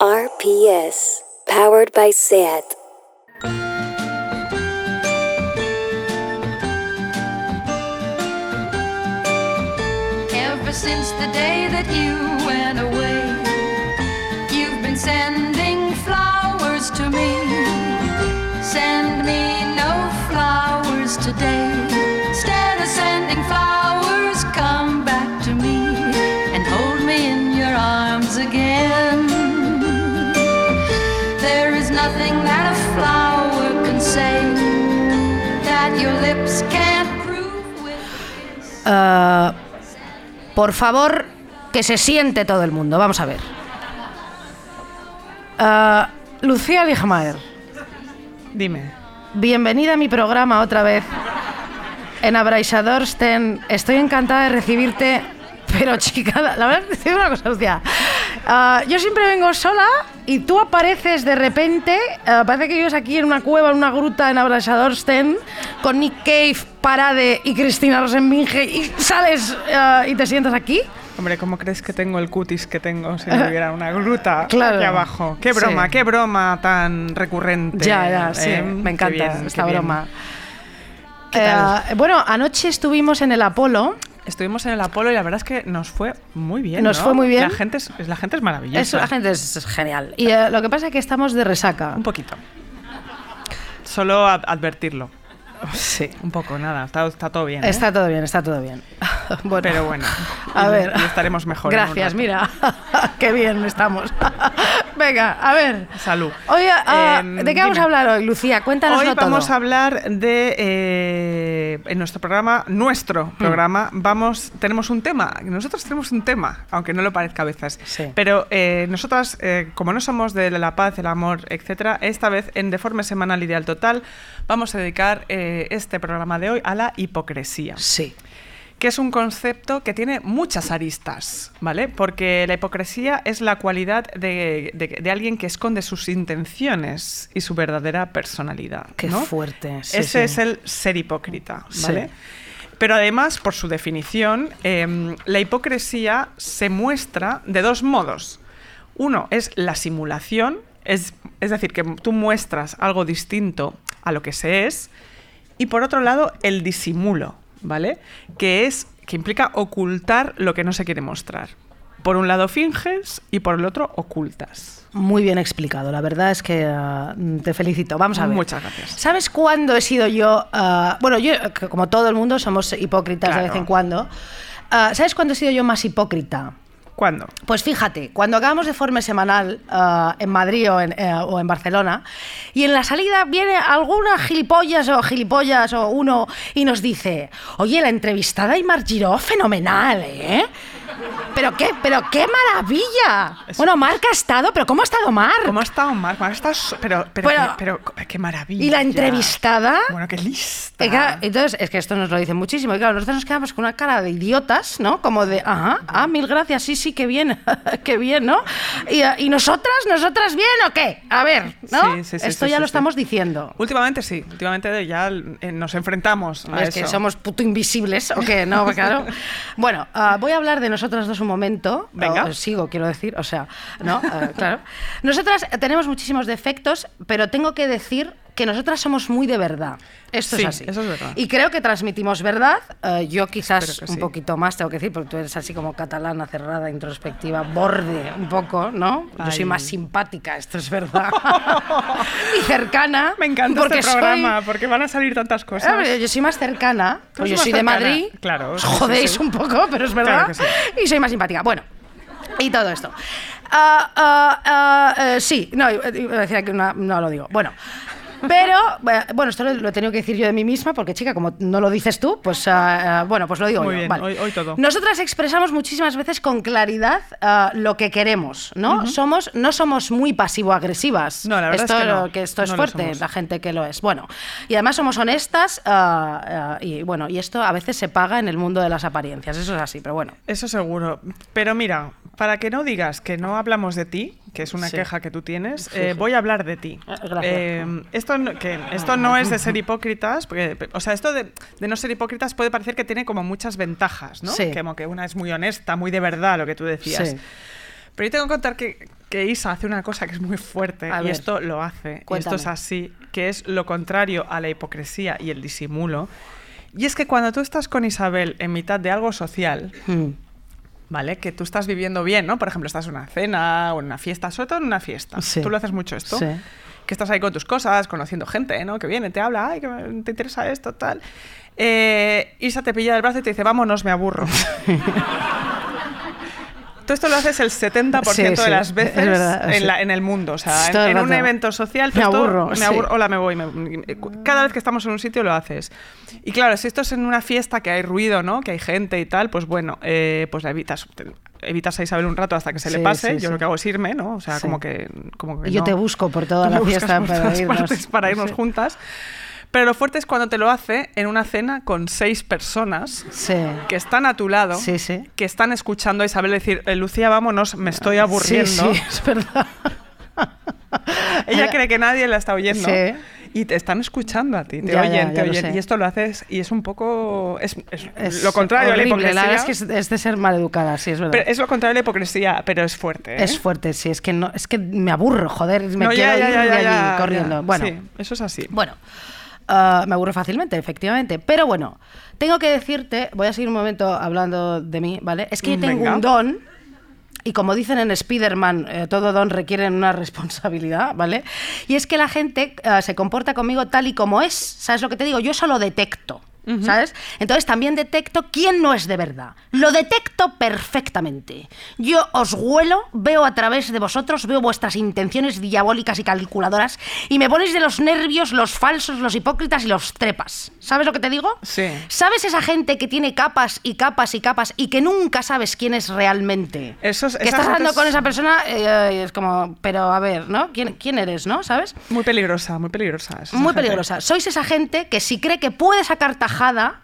RPS, powered by SAT. Ever since the day that you went away, you've been sending Ah, por favor, que se siente todo el mundo. Vamos a ver. Ah, Lucía Ligmaer, Dime. bienvenida a mi programa otra vez. En Abraisadorsten. Estoy encantada de recibirte. Pero chica, la verdad es que te digo una cosa, Lucía. Ah, yo siempre vengo sola y tú apareces de repente. ah, parece que vives aquí en una cueva, en una gruta en Abraisadorsten, con Nick Cave, Parade y Cristina Rosenbinge y sales ah, y te sientas aquí. Hombre, ¿cómo crees que tengo el cutis que tengo si no hubiera una gruta Claro. aquí abajo? Qué broma, Sí. qué broma tan recurrente. Ya, ya, sí, ¿eh? me encanta bien, esta broma. ¿Qué tal? Eh, bueno, anoche estuvimos en el Apolo. Estuvimos en el Apolo y la verdad es que nos fue muy bien. Nos ¿no? fue muy bien. La gente es, la gente es maravillosa. La gente es, es genial. Y eh, lo que pasa es que estamos de resaca. Un poquito. Solo ad- advertirlo. Sí. Un poco, nada. Está, está todo bien. ¿eh? Está todo bien, está todo bien. Bueno, Pero bueno. A ver. estaremos mejor. Gracias, mira. Qué bien estamos. Venga, a ver. Salud. Oye, ah, Em, ¿de qué vamos a hablar hoy, Lucía? Cuéntanos Hoy vamos a hablar de eh, en nuestro programa, nuestro Hmm. programa, vamos, tenemos un tema. Nosotros tenemos un tema, aunque no lo parezca a veces. Sí. Pero eh, nosotras, eh, como no somos de la paz, el amor, etcétera, esta vez en Deforme Semanal Ideal Total vamos a dedicar eh, este programa de hoy a la hipocresía Sí. que es un concepto que tiene muchas aristas, ¿vale? Porque la hipocresía es la cualidad de, de- de alguien que esconde sus intenciones y su verdadera personalidad. Qué ¿no? fuerte, sí, Ese sí. es el ser hipócrita, ¿vale? Sí. Pero además, por su definición, em, la hipocresía se muestra de dos modos. Uno es la simulación, es, es decir, que tú muestras algo distinto a lo que se es, y por otro lado, el disimulo, ¿vale? Que es que implica ocultar lo que no se quiere mostrar. Por un lado finges y por el otro ocultas. Muy bien explicado, la verdad es que ah, te felicito. Vamos a ver. Muchas gracias. ¿Sabes cuándo he sido yo? ah, bueno, yo, como todo el mundo, somos hipócritas de vez en cuando. Ah, ¿Sabes cuándo he sido yo más hipócrita? ¿Cuándo? Pues fíjate, cuando acabamos de forma semanal ah, en Madrid o en, eh, o en Barcelona, y en la salida viene alguna gilipollas o gilipollas o uno y nos dice, oye, la entrevistada Aymar Giró, fenomenal, ¿eh? ¿Pero qué, pero qué maravilla? Es- Bueno, Marc ha estado, pero ¿cómo ha estado Mar? ¿Cómo ha estado Marc? Marc está so- pero, pero, Bueno, pero, pero, qué maravilla. Y la entrevistada... Bueno, qué lista. Entonces, es que esto nos lo dicen muchísimo. Y claro, nosotros nos quedamos con una cara de idiotas, ¿no? Como de, ajá, ah, mil gracias, sí, sí, qué bien, qué bien, ¿no? Y, ¿y nosotras, nosotras bien o qué? A ver, ¿no? Sí, sí, sí, esto ya lo estamos diciendo. Últimamente sí, últimamente ya eh, nos enfrentamos a Es eso. que somos puto invisibles, ¿o qué? No, claro. Bueno, ah, voy a hablar de nosotras dos un momento. Venga. O- sigo, quiero decir, o sea, ¿no? Ah, claro. Nosotras tenemos muchísimos defectos, pero tengo que decir que nosotras somos muy de verdad. Esto Sí, es así. eso es verdad. Y creo que transmitimos verdad. Eh, yo quizás un sí. poquito más, tengo que decir, porque tú eres así como catalana, cerrada, introspectiva, borde un poco, ¿no? Yo soy Ay. más simpática, esto es verdad. y cercana. Me encanta porque este soy- programa porque van a salir tantas cosas. yo soy más cercana. Tú pues yo soy de cercana, Madrid. claro, Os jodéis sí. un poco, pero es verdad. Claro que sí. Y soy más simpática. Bueno. Y todo esto. Ah, eh, sí, no, iba a decir aquí una- no lo digo. Bueno. Pero, bueno, esto lo, lo he tenido que decir yo de mí misma, porque chica, como no lo dices tú, pues ah, bueno, pues lo digo Muy yo. bien, Vale. hoy- hoy todo. Nosotras expresamos muchísimas veces con claridad ah, lo que queremos, ¿no? Somos, no somos muy pasivo-agresivas. No, la verdad es esto, que no. que esto es No fuerte, la gente que lo es. Bueno, y además somos honestas y bueno, y esto a veces se paga en el mundo de las apariencias, eso es así, pero bueno. Eso seguro. Pero mira, para que no digas que no hablamos de ti, que es una Sí. queja que tú tienes, eh, voy a hablar de ti. Ah. Eh, esto, no, que esto no es de ser hipócritas, porque, o sea, esto de, de no ser hipócritas puede parecer que tiene como muchas ventajas, ¿no? Sí. Como que una es muy honesta, muy de verdad, lo que tú decías. Sí. Pero yo tengo que contar que, que Isa hace una cosa que es muy fuerte A y ver. esto lo hace. Y esto es así, que es lo contrario a la hipocresía y el disimulo. Y es que cuando tú estás con Isabel en mitad de algo social, Mm. ¿Vale? Que tú estás viviendo bien, ¿no? Por ejemplo, estás en una cena o en una fiesta, sobre todo en una fiesta. Sí. Tú lo haces mucho esto. Sí. Que estás ahí con tus cosas, conociendo gente, ¿no? Que viene, te habla, ay, que te interesa esto, tal. Eh, Isa te pilla del brazo y te dice, vámonos, me aburro. Tú esto lo haces el 70% Sí, de sí, las es veces verdad, en, la- en el mundo. O sea, en, en un evento social. tú Me esto- aburro, me aburro, hola, me voy. me- cada vez que estamos en un sitio lo haces. Y claro, si esto es en una fiesta que hay ruido, ¿no? Que hay gente y tal, pues bueno, eh, pues la evitas. te- Evitas a Isabel un rato hasta que se le pase. Yo lo que hago es irme, ¿no? O sea, como que. Como que yo no. te busco por toda la fiesta para irnos. para irnos juntas. Pero lo fuerte es cuando te lo hace en una cena con seis personas Sí. que están a tu lado, Sí, sí. que están escuchando a Isabel decir, "Eh, Lucía, vámonos, me estoy aburriendo. Sí, sí, es verdad. Ella cree que nadie la está oyendo. Sí. Y te están escuchando a ti, te Ya, oyen, ya, te ya oyen. Y esto lo haces y es un poco... Es, es Es lo contrario horrible, a la hipocresía. La verdad es que es, es de ser maleducada, sí, es verdad. pero es lo contrario a la hipocresía, pero es fuerte. ¿eh? Es fuerte, sí, es que no, es que me aburro, joder, me No, quiero ya, ya, ir ya, de ya, allí ya, corriendo. ya. Bueno, Sí, eso es así. bueno, ah, me aburro fácilmente, efectivamente. Pero bueno, tengo que decirte, voy a seguir un momento hablando de mí, ¿vale? Es que yo tengo Venga. un don. Y como dicen en Spider-Man, eh, todo don requiere una responsabilidad, ¿vale? Y es que la gente eh, se comporta conmigo tal y como es. ¿Sabes lo que te digo? Yo eso ¿Sabes? Entonces también detecto quién no es de verdad. Lo detecto perfectamente. Yo os huelo, veo a través de vosotros, veo vuestras intenciones diabólicas y calculadoras y me ponéis de los nervios los falsos, los hipócritas y los trepas. ¿Sabes lo que te digo? Sí. ¿Sabes esa gente que tiene capas y capas y capas y que nunca sabes quién es realmente? Eso es- que estás hablando es- con esa persona eh, es como, pero a ver, ¿no? ¿Quién, quién eres, no? ¿Sabes? Muy peligrosa, muy peligrosa. Muy gente. peligrosa. Sois esa gente que si cree que puede sacar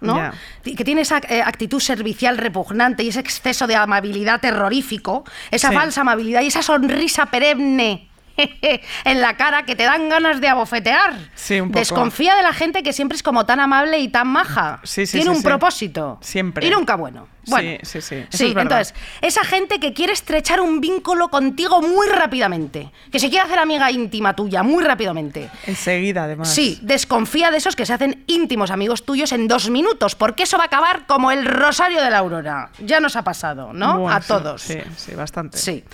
¿no? Que tiene esa eh, actitud servicial repugnante y ese exceso de amabilidad terrorífico, esa Sí. falsa amabilidad y esa sonrisa perenne. en la cara que te dan ganas de abofetear. Sí, un poco. Desconfía de la gente que siempre es como tan amable y tan maja. Sí, sí, Tiene sí, un sí. propósito. Siempre. Y nunca bueno. Bueno, Sí, sí, sí. Eso Sí, es entonces, esa gente que quiere estrechar un vínculo contigo muy rápidamente, que se quiere hacer amiga íntima tuya muy rápidamente. Enseguida, además. Sí, desconfía de esos que se hacen íntimos amigos tuyos en dos minutos, porque eso va a acabar como el rosario de la aurora. Ya nos ha pasado, ¿no? Bueno, a sí, todos. Sí, sí, bastante. Sí.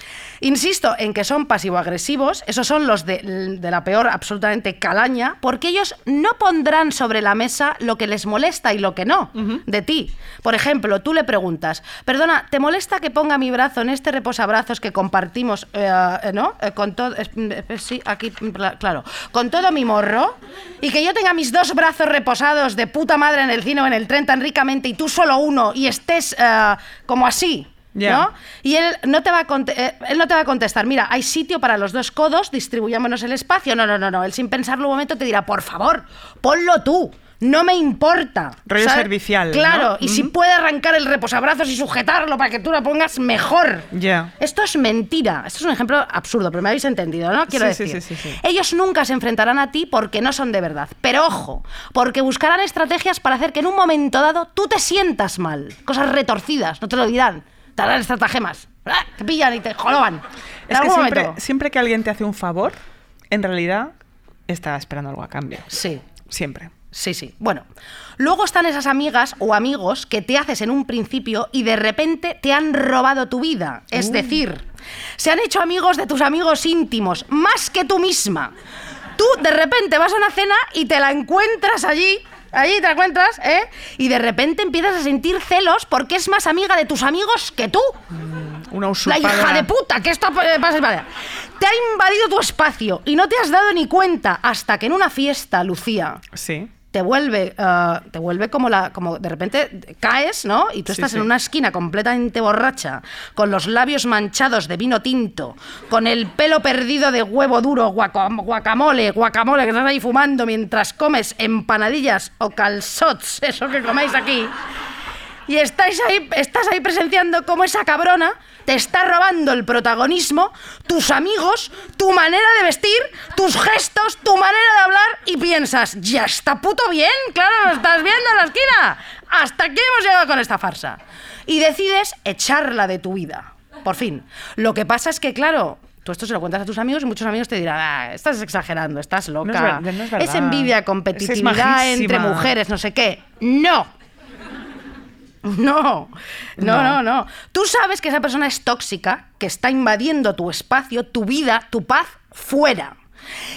Insisto en que son pasivo-agresivos, esos son los de, de la peor absolutamente calaña, porque ellos no pondrán sobre la mesa lo que les molesta y lo que no de ti. Por ejemplo, tú le preguntas, perdona, ¿te molesta que ponga mi brazo en este reposabrazos que compartimos, eh, eh, ¿no? Eh, con todo, eh, sí, aquí, pla- claro, con todo mi morro, y que yo tenga mis dos brazos reposados de puta madre en el cine o en el tren tan ricamente y tú solo uno y estés como así. ¿No? Y él no, te va a conte- él no te va a contestar, mira, hay sitio para los dos codos, distribuyámonos el espacio. No, no, no, no. Él sin pensarlo un momento te dirá, por favor, ponlo tú. No me importa. Rollo servicial, Claro, ¿no? y si puede arrancar el reposabrazos y sujetarlo para que tú lo pongas mejor. Ya. Esto es mentira. Esto es un ejemplo absurdo, pero me habéis entendido, ¿no? Quiero Sí, sí, decir. sí, sí, sí. Ellos nunca se enfrentarán a ti porque no son de verdad. Pero ojo, porque buscarán estrategias para hacer que en un momento dado tú te sientas mal. Cosas retorcidas, no te lo dirán. Te harán estratagemas. ¡Ah! Te pillan y te joroban. En Es que siempre, siempre que alguien te hace un favor, en realidad está esperando algo a cambio. Sí. Siempre. Sí, sí. Bueno, luego están esas amigas o amigos que te haces en un principio y de repente te han robado tu vida. Es decir, se han hecho amigos de tus amigos íntimos, más que tú misma. Tú de repente vas a una cena y te la encuentras allí. Allí te la encuentras, ¿eh? Y de repente empiezas a sentir celos porque es más amiga de tus amigos que tú. Una La usurpadora. hija de puta, que esto eh, pasa. Te ha invadido tu espacio y no te has dado ni cuenta hasta que en una fiesta, Lucía, Sí. Te vuelve, eh, te vuelve como la, como de repente caes, ¿no? Y tú estás sí. en una esquina completamente borracha, con los labios manchados de vino tinto, con el pelo perdido de huevo duro, guaca- guacamole, guacamole, que estás ahí fumando mientras comes empanadillas o calzots, eso que coméis aquí. Y estáis ahí, estás ahí presenciando cómo esa cabrona te está robando el protagonismo, tus amigos, tu manera de vestir, tus gestos, tu manera de hablar y piensas, ya está puto bien, claro, lo estás viendo en la esquina. Hasta aquí hemos llegado con esta farsa. Y decides echarla de tu vida. Por fin. Lo que pasa es que, claro, tú esto se lo cuentas a tus amigos y muchos amigos te dirán, ah, estás exagerando, estás loca. no es verdad. envidia, Es competitividad entre mujeres, no sé qué. No. No, no, no, no. Tú sabes que esa persona es tóxica, que está invadiendo tu espacio, tu vida, tu paz fuera.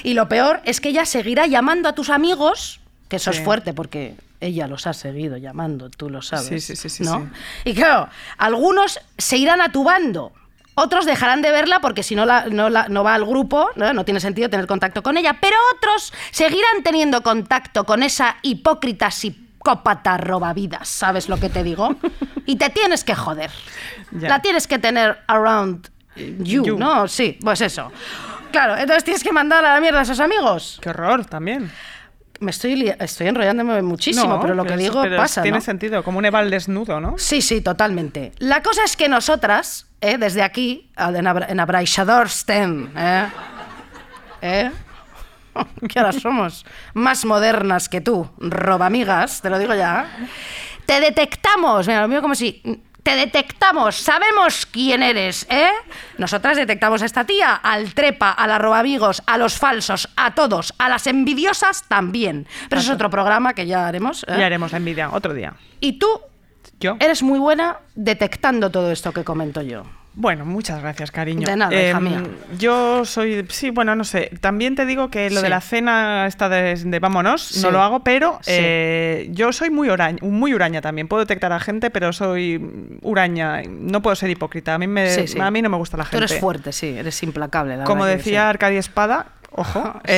Y lo peor es que ella seguirá llamando a tus amigos, que eso Sí. es fuerte porque ella los ha seguido llamando, tú lo sabes. Sí, sí, sí, sí, ¿no? sí. Y claro, algunos se irán a tu bando. Otros dejarán de verla porque si no, la- no, la- no va al grupo, ¿no? no tiene sentido tener contacto con ella. Pero otros seguirán teniendo contacto con esa hipócrita psicópata robavidas. ¿Sabes lo que te digo? Y te tienes que joder. Ya. La tienes que tener around you, You. ¿no? Sí, pues eso. Claro, entonces tienes que mandar a la mierda a esos amigos. Qué horror también. Me estoy, estoy enrollándome muchísimo, No, pero lo que digo pero pasa, Tiene ¿no? sentido, como un Eval desnudo, ¿no? Sí, sí, totalmente. La cosa es que nosotras, eh, desde aquí, en, Abra- en Abraixadorsten, ¿eh? ¿Eh? que ahora somos más modernas que tú, robamigas, te lo digo ya. Te detectamos, mira, lo mío como si... Te detectamos, sabemos quién eres, ¿eh? Nosotras detectamos a esta tía, al trepa, a la robamigos, a los falsos, a todos, a las envidiosas también. Pero eso es otro programa que ya haremos. ¿eh? Ya haremos la envidia otro día. Y tú Yo. Eres muy buena detectando todo esto que comento yo. Bueno, muchas gracias, cariño. De nada, hija mía. Yo soy, sí, bueno, no sé. También te digo que lo Sí. de la cena esta de, de vámonos, Sí. no lo hago, pero Sí. eh, yo soy muy uraña, muy uraña también. Puedo detectar a gente, pero soy uraña. No puedo ser hipócrita. A mí, me, a mí no me gusta la Tú gente. eres fuerte, sí, eres implacable. la Como decía sí. Arcadia Espada, ojo, Sí.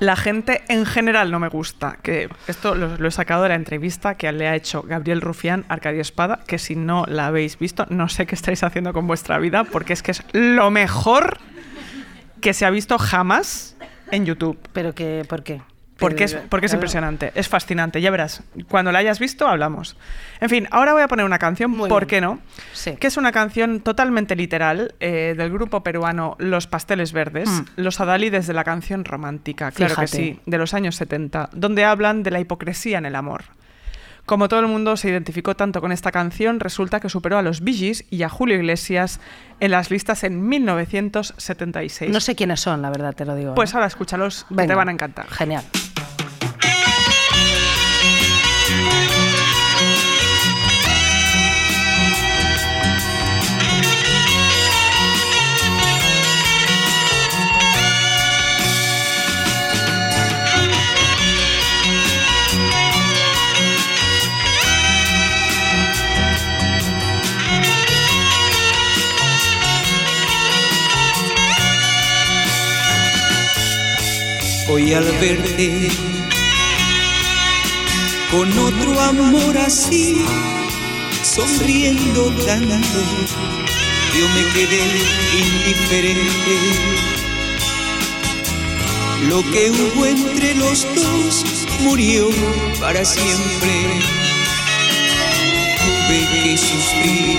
La gente en general no me gusta. Que esto lo, lo he sacado de la entrevista que le ha hecho Gabriel Rufián a Arcadia Espada, que si no la habéis visto, no sé qué estáis haciendo con vuestra vida, porque es que es lo mejor que se ha visto jamás en YouTube. Pero que, ¿por qué? Porque es, porque es impresionante, es fascinante, ya verás. Cuando la hayas visto, hablamos. En fin, ahora voy a poner una canción, Muy ¿por bien. qué no? Sí. Que es una canción totalmente literal eh, del grupo peruano Los Pasteles Verdes, Mm. los adalides de la canción romántica, claro que sí, de los años 70, donde hablan de la hipocresía en el amor. Como todo el mundo se identificó tanto con esta canción, resulta que superó a los Bee Gees y a Julio Iglesias en las listas en 1976. No sé quiénes son, la verdad, te lo digo. Pues ¿eh? ahora escúchalos, que te van a encantar. Genial. Hoy al verte con otro amor así, sonriendo tanto, yo me quedé indiferente. Lo que hubo entre los dos murió para siempre. Tuve que sufrir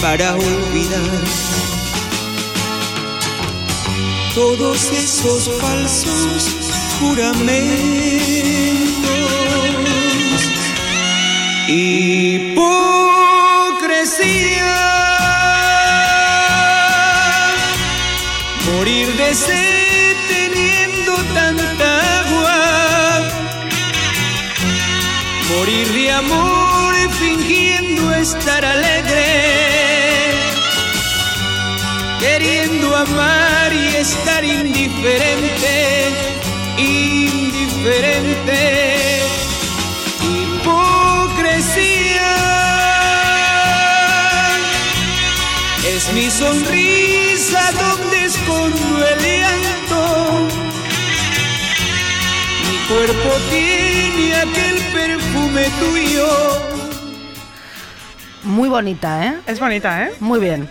para olvidar todos esos falsos juramentos. Hipocresía, morir de sed teniendo tanta agua, morir de amor fingiendo estar alegre. Queriendo amar estar indiferente, indiferente. Hipocresía es mi sonrisa donde escondo el llanto. Mi cuerpo tiene aquel perfume tuyo. Muy bonita, ¿eh? Es bonita, ¿eh? Muy bien.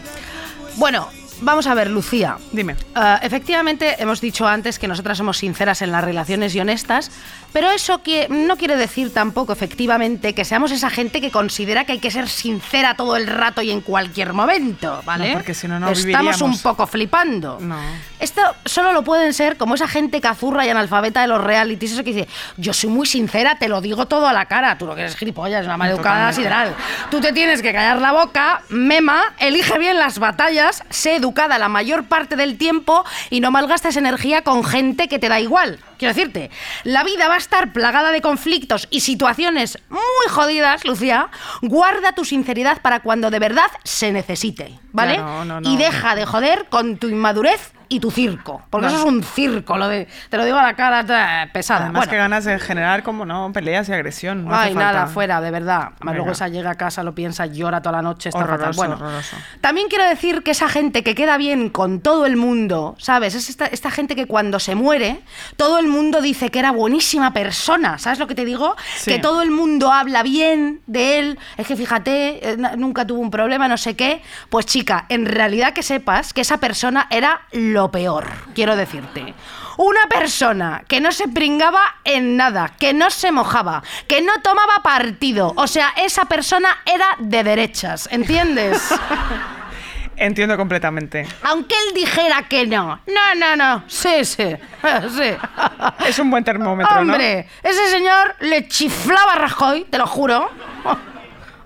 Bueno, vamos a ver, Lucía. Dime. Ah, efectivamente, hemos dicho antes que nosotras somos sinceras en las relaciones y honestas, pero eso que no quiere decir tampoco, efectivamente, que seamos esa gente que considera que hay que ser sincera todo el rato y en cualquier momento, ¿vale? No, porque si no, no Estamos un poco flipando. No. esto solo lo pueden ser como esa gente cazurra y analfabeta de los realities, eso que dice, yo soy muy sincera, te lo digo todo a la cara, tú lo que eres gilipollas, una maleducada sideral. Tú te tienes que callar la boca, mema, elige bien las batallas, sé educada la mayor parte del tiempo y no malgastes energía con gente que te da igual. Quiero decirte, la vida va a estar plagada de conflictos y situaciones muy jodidas, Lucía. Guarda tu sinceridad para cuando de verdad se necesite, ¿vale? Claro, no, no. Y deja de joder con tu inmadurez y tu circo. Porque No. eso es un circo, lo de, te lo digo a la cara pesada. Además Bueno. que ganas de generar como no peleas y agresión. No Ay, nada, fuera, de verdad. Además, Luego esa llega a casa, lo piensa, llora toda la noche, está fatal. Horroroso, Bueno, horroroso. también quiero decir que esa gente que queda bien con todo el mundo, ¿sabes? Es esta, esta gente que cuando se muere, todo el mundo dice que era buenísima persona, ¿sabes lo que te digo? Sí. Que todo el mundo habla bien de él, es que fíjate, eh, nunca tuvo un problema, no sé qué. Pues chica, en realidad que sepas que esa persona era lo peor, quiero decirte. Una persona que no se pringaba en nada, que no se mojaba, que no tomaba partido. O sea, esa persona era de derechas, ¿entiendes? Entiendo completamente. Aunque él dijera que no. No, no, no. Sí, sí. Sí. Es un buen termómetro, ¿no? Hombre, ese señor le chiflaba a Rajoy, te lo juro.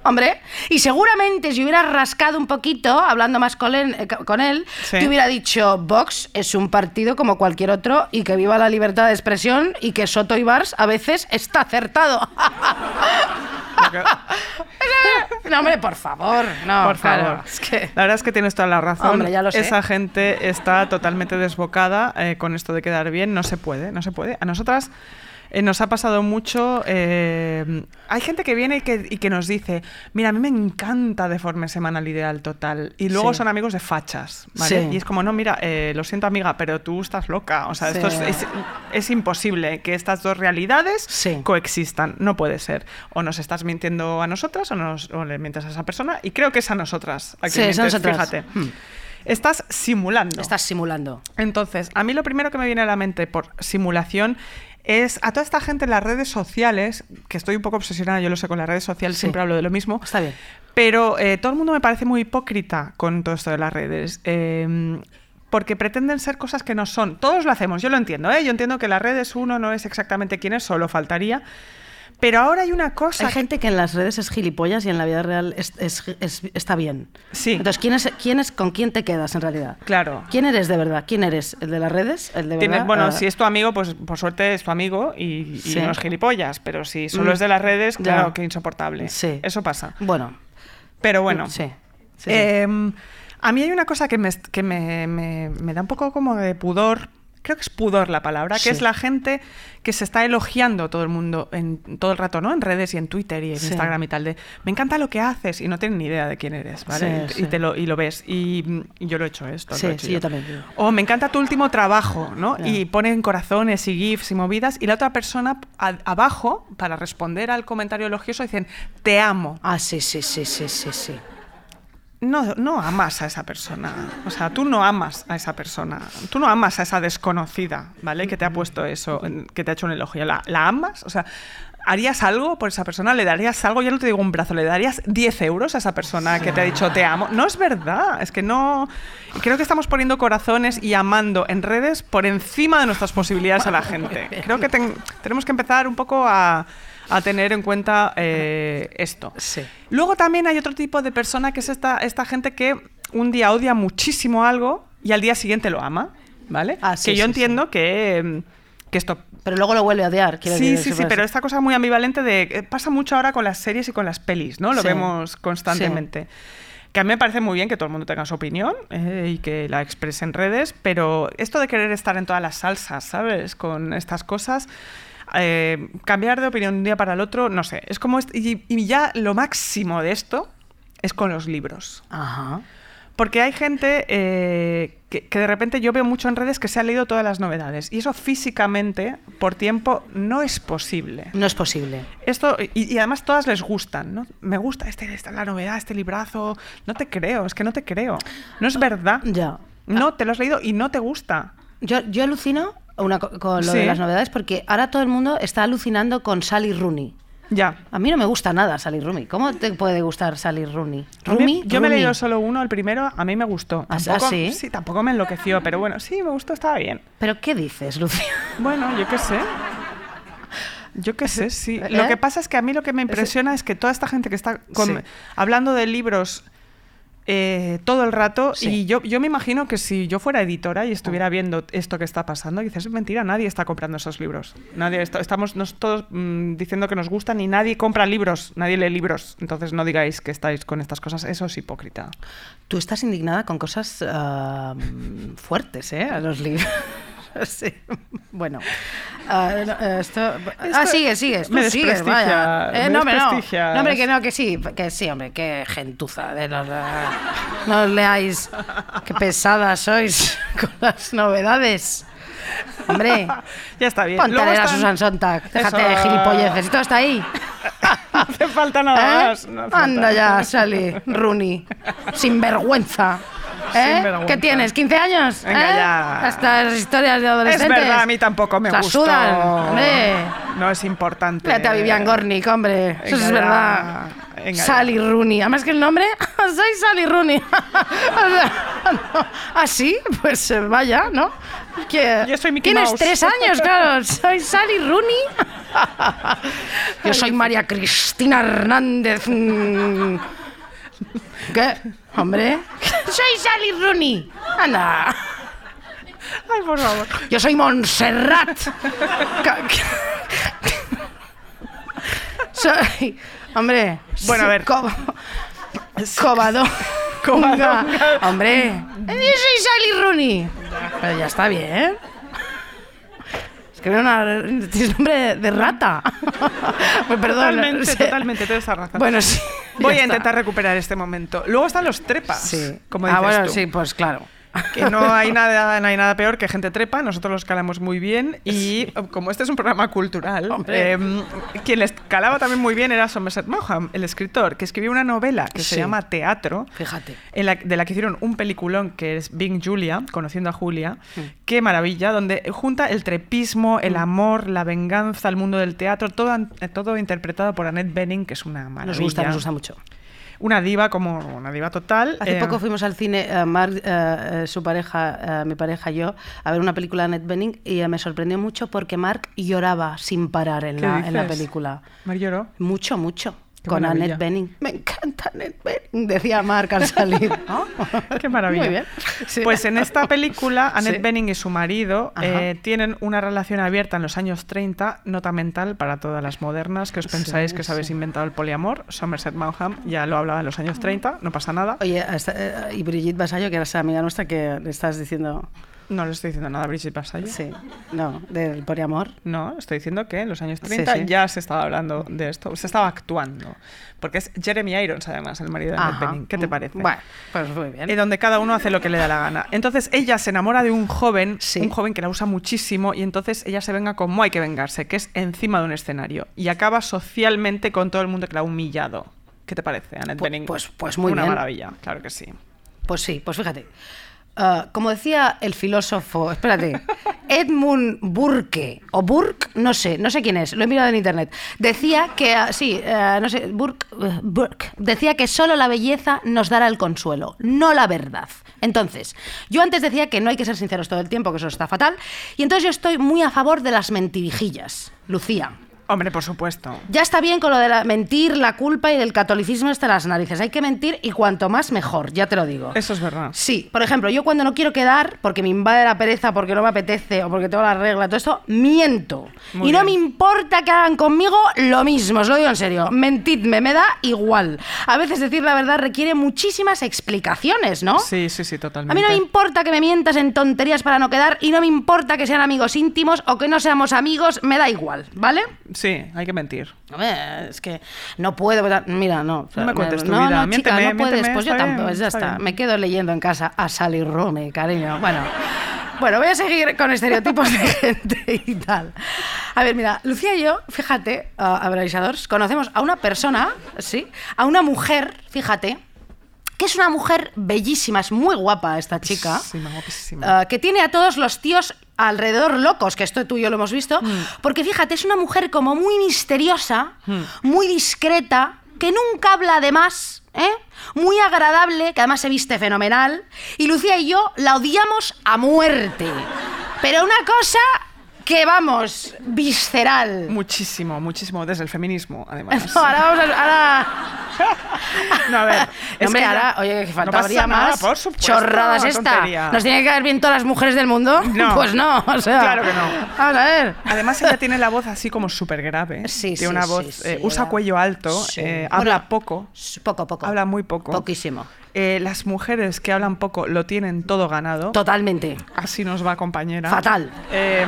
Hombre, y seguramente si hubiera rascado un poquito, hablando más con él, eh, con él Sí. te hubiera dicho, Vox es un partido como cualquier otro y que viva la libertad de expresión y que Soto y Bars a veces está acertado. no, hombre, por favor. No, Por claro, favor. es que... La verdad es que tienes toda la razón. Hombre, ya lo sé. Esa gente está totalmente desbocada eh, con esto de quedar bien. No se puede, no se puede. A nosotras eh, nos ha pasado mucho. eh, hay gente que viene y que, y que nos dice: Mira, a mí me encanta Deforme Semanal Ideal Total. Y luego Sí. son amigos de fachas. ¿vale? Sí. Y es como: No, mira, eh, lo siento, amiga, pero tú estás loca. O sea, esto es, es- es imposible que estas dos realidades coexistan. No puede ser. O nos estás mintiendo a nosotras o, nos, o le mientes a esa persona. Y creo que es a nosotras. A mientes, nosotras. Fíjate. Hmm. Estás simulando. Estás simulando. Entonces, a mí lo primero que me viene a la mente por simulación es a toda esta gente en las redes sociales, que estoy un poco obsesionada, yo lo sé, con las redes sociales, Sí. siempre hablo de lo mismo. Está bien. Pero eh, todo el mundo me parece muy hipócrita con todo esto de las redes. eh, porque pretenden ser cosas que no son. Todos lo hacemos, yo lo entiendo, ¿eh? Yo entiendo que las redes uno no es exactamente quién es, solo faltaría. Pero ahora hay una cosa... Hay gente que en las redes es gilipollas y en la vida real es- es- es- está bien. Sí. Entonces, ¿quién es, quién es, ¿con quién te quedas en realidad? Claro. ¿Quién eres de verdad? ¿Quién eres? ¿El de las redes? ¿El de Tienes- verdad? bueno, Ah, si es tu amigo, pues por suerte es tu amigo y, y Sí. no es gilipollas. Pero si solo Mm. es de las redes, Ya. claro, que insoportable. Sí. Eso pasa. Bueno. Pero bueno. Sí. Em, a mí hay una cosa que, me, que me, me- me da un poco como de pudor. Creo que es pudor la palabra, que Sí. es la gente que se está elogiando todo el mundo en todo el rato, ¿no? En redes y en Twitter y en Sí. Instagram y tal de me encanta lo que haces y no tienen ni idea de quién eres, ¿vale? Sí, y, te lo, y lo ves. Y, y yo lo he hecho esto. Sí, he hecho yo también. O me encanta tu último trabajo, ¿no? Y ponen corazones y gifs y movidas y la otra persona a- abajo, para responder al comentario elogioso, dicen te amo. Ah, sí, sí, sí, sí, sí, sí. No, no amas a esa persona. O sea, tú no amas a esa persona. Tú no amas a esa desconocida, ¿vale? Que te ha puesto eso, que te ha hecho un elogio. ¿La, amas? O sea, ¿harías algo por esa persona? ¿Le darías algo? Ya no te digo un brazo, ¿le darías 10 euros a esa persona que te ha dicho te amo? No es verdad. Es que no. Creo que estamos poniendo corazones y amando en redes por encima de nuestras posibilidades a la gente. Creo que ten- tenemos que empezar un poco a, a tener en cuenta eh, esto. Sí. Luego también hay otro tipo de persona que es esta, esta gente que un día odia muchísimo algo y al día siguiente lo ama, ¿vale? Ah, sí, que yo sí, entiendo que, que esto... Pero luego lo vuelve a odiar. quiero Sí, decir, sí, sí, pero esta cosa muy ambivalente de... eh, Pasa mucho ahora con las series y con las pelis, ¿no? Lo Sí. vemos constantemente. Que a mí me parece muy bien que todo el mundo tenga su opinión eh, y que la exprese en redes, pero esto de querer estar en todas las salsas, ¿sabes? Con estas cosas, eh, cambiar de opinión de un día para el otro, no sé. Es como. est- y, y ya lo máximo de esto es con los libros. Ajá. Porque hay gente eh, que, que de repente yo veo mucho en redes que se han leído todas las novedades. Y eso físicamente, por tiempo, no es posible. No es posible. Esto, y, y además todas les gustan, ¿no? Me gusta este, esta la novedad, este librazo. No te creo, es que no te creo. No es verdad. Ya. No, te lo has leído y no te gusta. Yo, yo alucino una con lo Sí. de las novedades porque ahora todo el mundo está alucinando con Sally Rooney. Ya. A mí no me gusta nada Sally Rooney. ¿Cómo te puede gustar Sally Rooney? Yo me he leído solo uno, el primero, a mí me gustó. ¿Ah, Tampoco, sí? tampoco me enloqueció, pero bueno, sí, me gustó, estaba bien. ¿Pero qué dices, Lucía? Bueno, yo qué sé. Yo qué sé, sí. ¿Eh? Lo que pasa es que a mí lo que me impresiona es que toda esta gente que está con- Sí. hablando de libros eh, todo el rato, Sí. y yo, yo me imagino que si yo fuera editora y estuviera viendo esto que está pasando, dices, es mentira, nadie está comprando esos libros. Nadie está- estamos nos todos mm, diciendo que nos gustan y nadie compra libros, nadie lee libros. Entonces no digáis que estáis con estas cosas, eso es hipócrita. Tú estás indignada con cosas ah, fuertes, ¿eh? A los libros. Sí. Bueno, ah, no, eh, esto... ah, Esto sigue, sigue. Tú me sigues, vaya. Eh, me no, hombre, no. No, hombre, que no, que sí, que sí, hombre, qué gentuza. De los, ah, no os leáis, qué pesadas sois con las novedades. Hombre, ya está bien. ponte a leer a Susan Sontag, déjate de Eso. gilipolleces, y todo está ahí. No hace falta nada ¿Eh? más. no hace falta. Anda ya, Sally, Rooney. Sin vergüenza. ¿Eh? ¿Qué tienes? ¿15 años? Venga, ¿Eh? ya. Estas historias de Es adolescentes. verdad, a mí tampoco me gustó. sudan, hombre. No es importante. Fíjate a Vivian Gornick, hombre. Eso Venga es ya. verdad. Venga. Sally Rooney. Además que el nombre, soy Sally Rooney. No. ¿Ah? Pues eh, vaya, ¿no? Que- Yo soy Mickey Tienes Mouse. tres años, claro. Soy Sally Rooney. Yo soy María Cristina Hernández. Mm. ¿Qué? Hombre. Soy Sally Rooney. Anda. Ay, por favor. Yo soy Montserrat. Soy. Hombre. Bueno, a ver. Co- Cobado. Covadonga. Hombre. Yo soy Sally Rooney. Pero ya está bien. Que no una, tienes nombre de, rata. Pues perdón. Totalmente, sí. totalmente, tienes esa razón. Bueno, sí. Voy a está. intentar recuperar este momento. Luego están los trepas. Sí. Como ah, dices bueno, tú. sí, pues claro. Que no hay nada, no hay nada peor que gente trepa, nosotros los calamos muy bien y como este es un programa cultural, eh, quien les calaba también muy bien era Somerset Maugham, el escritor, que escribió una novela que se llama Teatro, Fíjate. en la- de la que hicieron un peliculón que es Bing Julia, conociendo a Julia, Mm. qué maravilla, donde junta el trepismo, el amor, la venganza, el mundo del teatro, todo, todo interpretado por Annette Bening, que es una maravilla. Nos gusta, nos gusta mucho. Una diva como una diva total. Hace eh, poco fuimos al cine, eh, Mark, eh, eh, su pareja, mi pareja y yo, a ver una película de Annette Bening y me sorprendió mucho porque Mark lloraba sin parar en, ¿Qué la, en la película. Mar lloró. Mucho, mucho. Qué con maravilla. Annette Bening. Me encanta Annette Bening, decía Mark al salir. ¿no? Qué maravilla. Muy bien. Sí. Pues en esta película, Annette Sí. Bening y su marido eh, tienen una relación abierta en los años 30, nota mental para todas las modernas, que os pensáis que os habéis inventado el poliamor. Somerset Maugham ya lo hablaba en los años 30, no pasa nada. Oye, hasta- eh, y Brigitte Basallo, que era esa amiga nuestra que le estás diciendo... No le estoy diciendo nada a Brigitte Vasallo. Sí, no, del poliamor. No, estoy diciendo que en los años Sí, 30 sí. ya se estaba hablando de esto, se estaba actuando. Porque es Jeremy Irons, además, el marido de Annette. Bening. ¿Qué te parece? Bueno, pues muy bien. y donde cada uno hace lo que le da la gana. Entonces ella se enamora de un joven, Sí. un joven que la usa muchísimo y entonces ella se venga como hay que vengarse, que es encima de un escenario y acaba socialmente con todo el mundo que la ha humillado. ¿Qué te parece, Annette Pu- Bening? pues- pues muy Una bien. maravilla, claro que sí. Pues sí, pues fíjate. Ah, como decía el filósofo, espérate, Edmund Burke, o Burke, no sé, no sé quién es, lo he mirado en internet, decía que, ah, sí, eh, no sé, Burke, eh, Burke, decía que solo la belleza nos dará el consuelo, no la verdad. Entonces, yo antes decía que no hay que ser sinceros todo el tiempo, que eso está fatal, y entonces yo estoy muy a favor de las mentirijillas, Lucía. Hombre, por supuesto. Ya está bien con lo de la mentir, la culpa y del catolicismo hasta las narices. Hay que mentir y cuanto más mejor, ya te lo digo. Eso es verdad. Sí, por ejemplo, yo cuando no quiero quedar, porque me invade la pereza, porque no me apetece o porque tengo la regla, todo esto, miento. Muy y no me importa que hagan conmigo lo mismo, os lo digo en serio. Mentidme, me da igual. A veces decir la verdad requiere muchísimas explicaciones, ¿no? Sí, sí, sí, totalmente. A mí no me importa que me mientas en tonterías para no quedar y no me importa que sean amigos íntimos o que no seamos amigos, me da igual, ¿vale? Sí, hay que mentir. Hombre, es que no puedo. Mira, no. No me cuentes tu no, vida, No, chica, miénteme, no puedes. miénteme, pues yo está tampoco. bien, ya está está. bien. Me quedo leyendo en casa a Sally Rooney, cariño. Bueno. Bueno, voy a seguir con estereotipos de gente y tal. A ver, mira, Lucía y yo, fíjate, uh, abraisadores, conocemos a una persona, ¿sí? A una mujer, fíjate, que es una mujer bellísima, es muy guapa esta chica. Sí, guapísima. Uh, que tiene a todos los tíos alrededor locos, que esto tú y yo lo hemos visto, porque fíjate, es una mujer como muy misteriosa, muy discreta, que nunca habla de más, ¿eh? muy agradable, que además se viste fenomenal, y Lucía y yo la odiamos a muerte. Pero una cosa que vamos, visceral. Muchísimo, muchísimo, desde el feminismo, además. No, ahora vamos a... Ahora... No, a ver. No, es hombre, que ahora, oye, que no faltaría nada, más. por supuesto, Chorradas esta. tontería. ¿Nos tiene que caer bien todas las mujeres del mundo? No. Pues no, o sea. Claro que no. Vamos a ver. Además, ella tiene la voz así como súper grave. Sí, Tiene sí, una sí, voz. sí, eh, usa cuello alto, Sí. eh, habla poco. Poco, poco. Habla muy poco. Poquísimo. Eh, las mujeres que hablan poco lo tienen todo ganado. Totalmente. Así nos va, compañera. Fatal. Eh,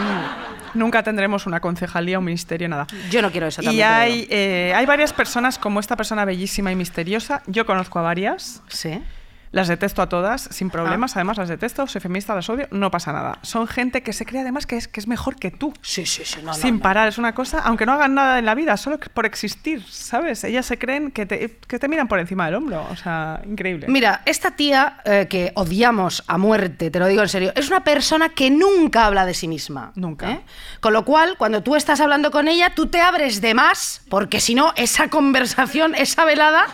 nunca tendremos una concejalía, un ministerio, nada. Yo no quiero eso Y hay, eh, hay varias personas como esta persona bellísima y misteriosa. Yo conozco a varias. Sí. Las detesto a todas, sin problemas. Ah. Además, las detesto. Soy feminista, las odio. No pasa nada. Son gente que se cree además que es, que es mejor que tú. Sí, sí, sí. No, sin no. parar. Es una cosa, aunque no hagan nada en la vida, solo por existir, ¿sabes? Ellas se creen que te, que te miran por encima del hombro. O sea, increíble. Mira, esta tía eh, que odiamos a muerte, te lo digo en serio, es una persona que nunca habla de sí misma. Nunca. ¿eh? Con lo cual, cuando tú estás hablando con ella, tú te abres de más, porque si no, esa conversación, esa velada,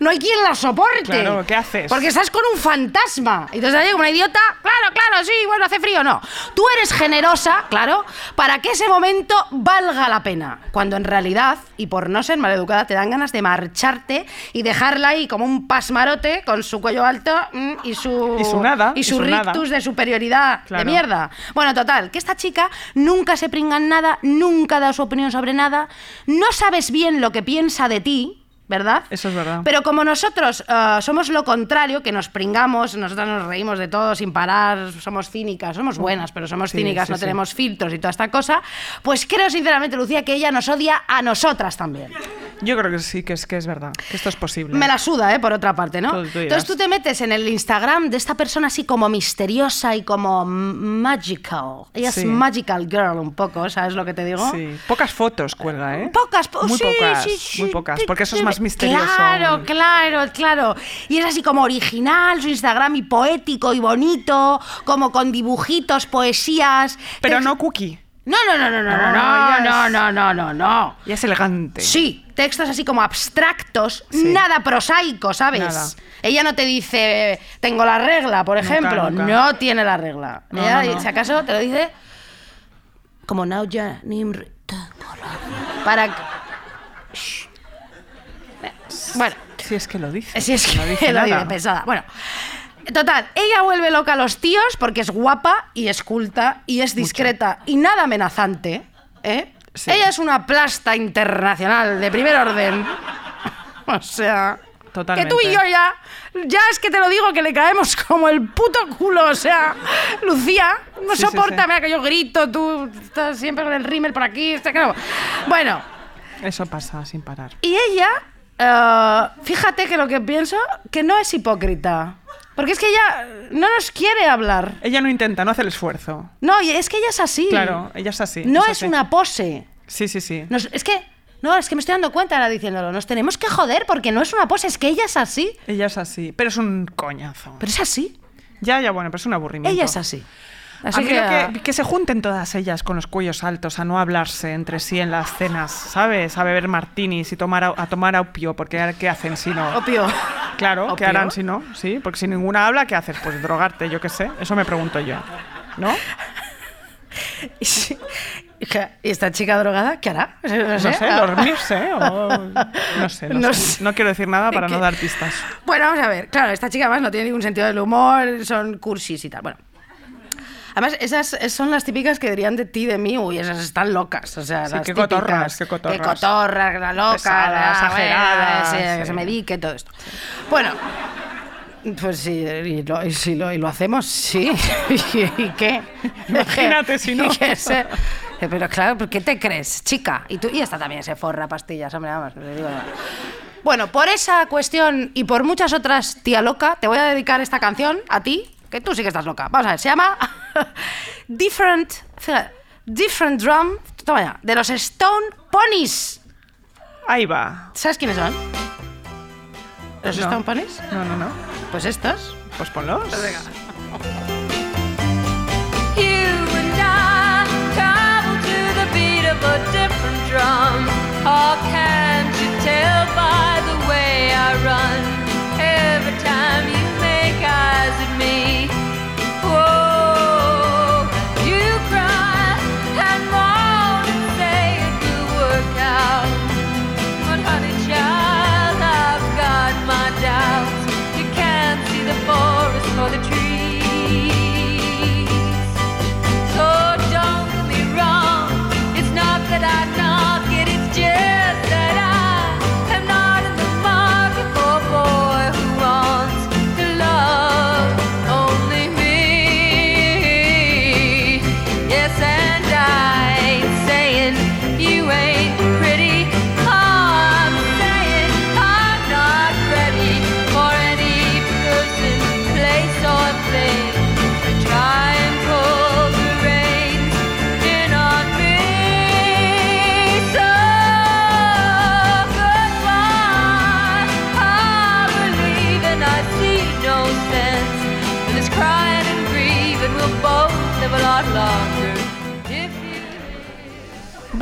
no hay quien la soporte. Claro, ¿qué haces? Porque estás con un fantasma. Y entonces como una idiota, claro, claro, sí, bueno, hace frío, no. Tú eres generosa, claro, para que ese momento valga la pena. Cuando en realidad, y por no ser maleducada, te dan ganas de marcharte y dejarla ahí como un pasmarote con su cuello alto mm, y su. Y su nada, Y y su, nada. rictus de superioridad Claro. de mierda. Bueno, total, que esta chica nunca se pringa en nada, nunca da su opinión sobre nada, no sabes bien lo que piensa de ti. ¿Verdad? Eso es verdad. Pero como nosotros eh, somos lo contrario, que nos pringamos, nosotros nos reímos de todo sin parar, somos cínicas, somos buenas, pero somos Sí, cínicas, sí, no sí. tenemos filtros y toda esta cosa, pues creo sinceramente, Lucía, que ella nos odia a nosotras también. Yo creo que sí, que es, que es verdad. Que esto es posible. Me la suda, ¿eh? Por otra parte, ¿no? Tú. Entonces tú te metes en el Instagram de esta persona así como misteriosa y como magical. Ella es magical girl un poco, ¿sabes lo que te digo? Sí. Pocas fotos cuelga, ¿eh? Pocas, po- Muy pocas, sí, sí. muy pocas, porque eso es más misterioso. Claro, claro, claro. Y es así como original su Instagram y poético y bonito, como con dibujitos, poesías. Pero no cookie. No, no, no, no, no, no, No, no, no, no, no, no, no. Y es elegante. Sí, textos así como abstractos, Sí. nada prosaico, ¿sabes? Nada. Ella no te dice, tengo la regla, por ejemplo. nunca. No tiene la regla. No, Ella, no, no. si acaso, te lo dice como now ya nimri tengo la regla". Para... Shh. Bueno, Si es que lo dice. si es que no dice lo dice pesada. Bueno, total, ella vuelve loca a los tíos porque es guapa y es culta y es discreta y nada amenazante. ¿eh? Sí. Ella es una plasta internacional de primer orden. o sea. Totalmente. Que tú y yo ya, ya es que te lo digo, que le caemos como el puto culo. O sea, Lucía, no Sí, sí, soporta sí. mira, que yo grito, tú estás siempre con el rímel por aquí. Está, claro. Bueno, Eso pasa sin parar. y ella, eh, fíjate que lo que pienso, que no es hipócrita. Porque es que ella no nos quiere hablar. Ella no intenta, no hace el esfuerzo. No, es que ella es así. Claro, ella es así. No es es así. una pose. Sí, sí, sí. Nos- es que, no, es que me estoy dando cuenta ahora diciéndolo. Nos tenemos que joder porque no es una pose, es que ella es así. Ella es así. Pero es un coñazo. Pero es así. Ya, ya, bueno, pero es un aburrimiento. Ella es así. A Así mí que, lo que, que se junten todas ellas con los cuellos altos a no hablarse entre sí en las cenas, ¿sabes? A beber martinis y tomar, a tomar opio, porque ¿qué hacen si no? Opio. Claro, ¿qué harán si no? Sí, porque si ninguna habla, ¿qué haces? Pues drogarte, yo qué sé. Eso me pregunto yo. ¿No? Y sí. ¿Y esta chica drogada qué hará? No No sé, dormirse o... No sé, no, No sé. sé. No quiero decir nada para no dar pistas. Bueno, vamos a ver. Claro, esta chica además no tiene ningún sentido del humor, son cursis y tal. Bueno. Además, esas son las típicas que dirían de ti, de mí, uy, esas están locas. O sea, Sí, las qué típicas. cotorras, qué cotorras. Qué cotorras, la loca, Pesada, la exagerada, buena, sí, que se medique, todo esto. Bueno, pues sí, y lo, y si lo, y lo hacemos, sí. ¿Y, qué? Imagínate si no. Pero claro, ¿por qué te crees, chica? Y tú y esta también se forra pastillas, hombre, vamos. digo yo. Bueno, por esa cuestión y por muchas otras, tía loca, te voy a dedicar esta canción a ti, que tú sí que estás loca. Vamos a ver, se llama Different, fíjate, Different Drum, toma ya, de los Stone Ponies. Ahí va. ¿Sabes quiénes son? ¿Los No. Stone Ponies? No, no, no. Pues estos. Pues ponlos. You and I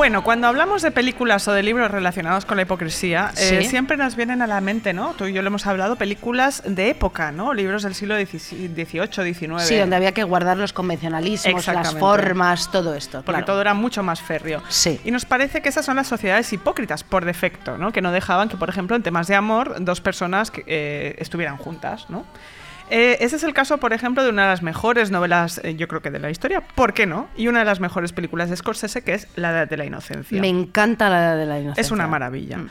Bueno, cuando hablamos de películas o de libros relacionados con la hipocresía, eh, Sí. siempre nos vienen a la mente, ¿no? Tú y yo lo hemos hablado, películas de época, ¿no? Libros del siglo XVIII, XIX. Sí, donde había que guardar los convencionalismos, las formas, todo esto. Porque claro. todo era mucho más férreo. Sí. Y nos parece que esas son las sociedades hipócritas por defecto, ¿no? Que no dejaban que, por ejemplo, en temas de amor, dos personas que, eh, estuvieran juntas, ¿no? Eh, ese es el caso, por ejemplo, de una de las mejores novelas, eh, yo creo que de la historia, ¿por qué no? Y una de las mejores películas de Scorsese, que es La Edad de la Inocencia. Me encanta la de la inocencia. Es una maravilla. Mm.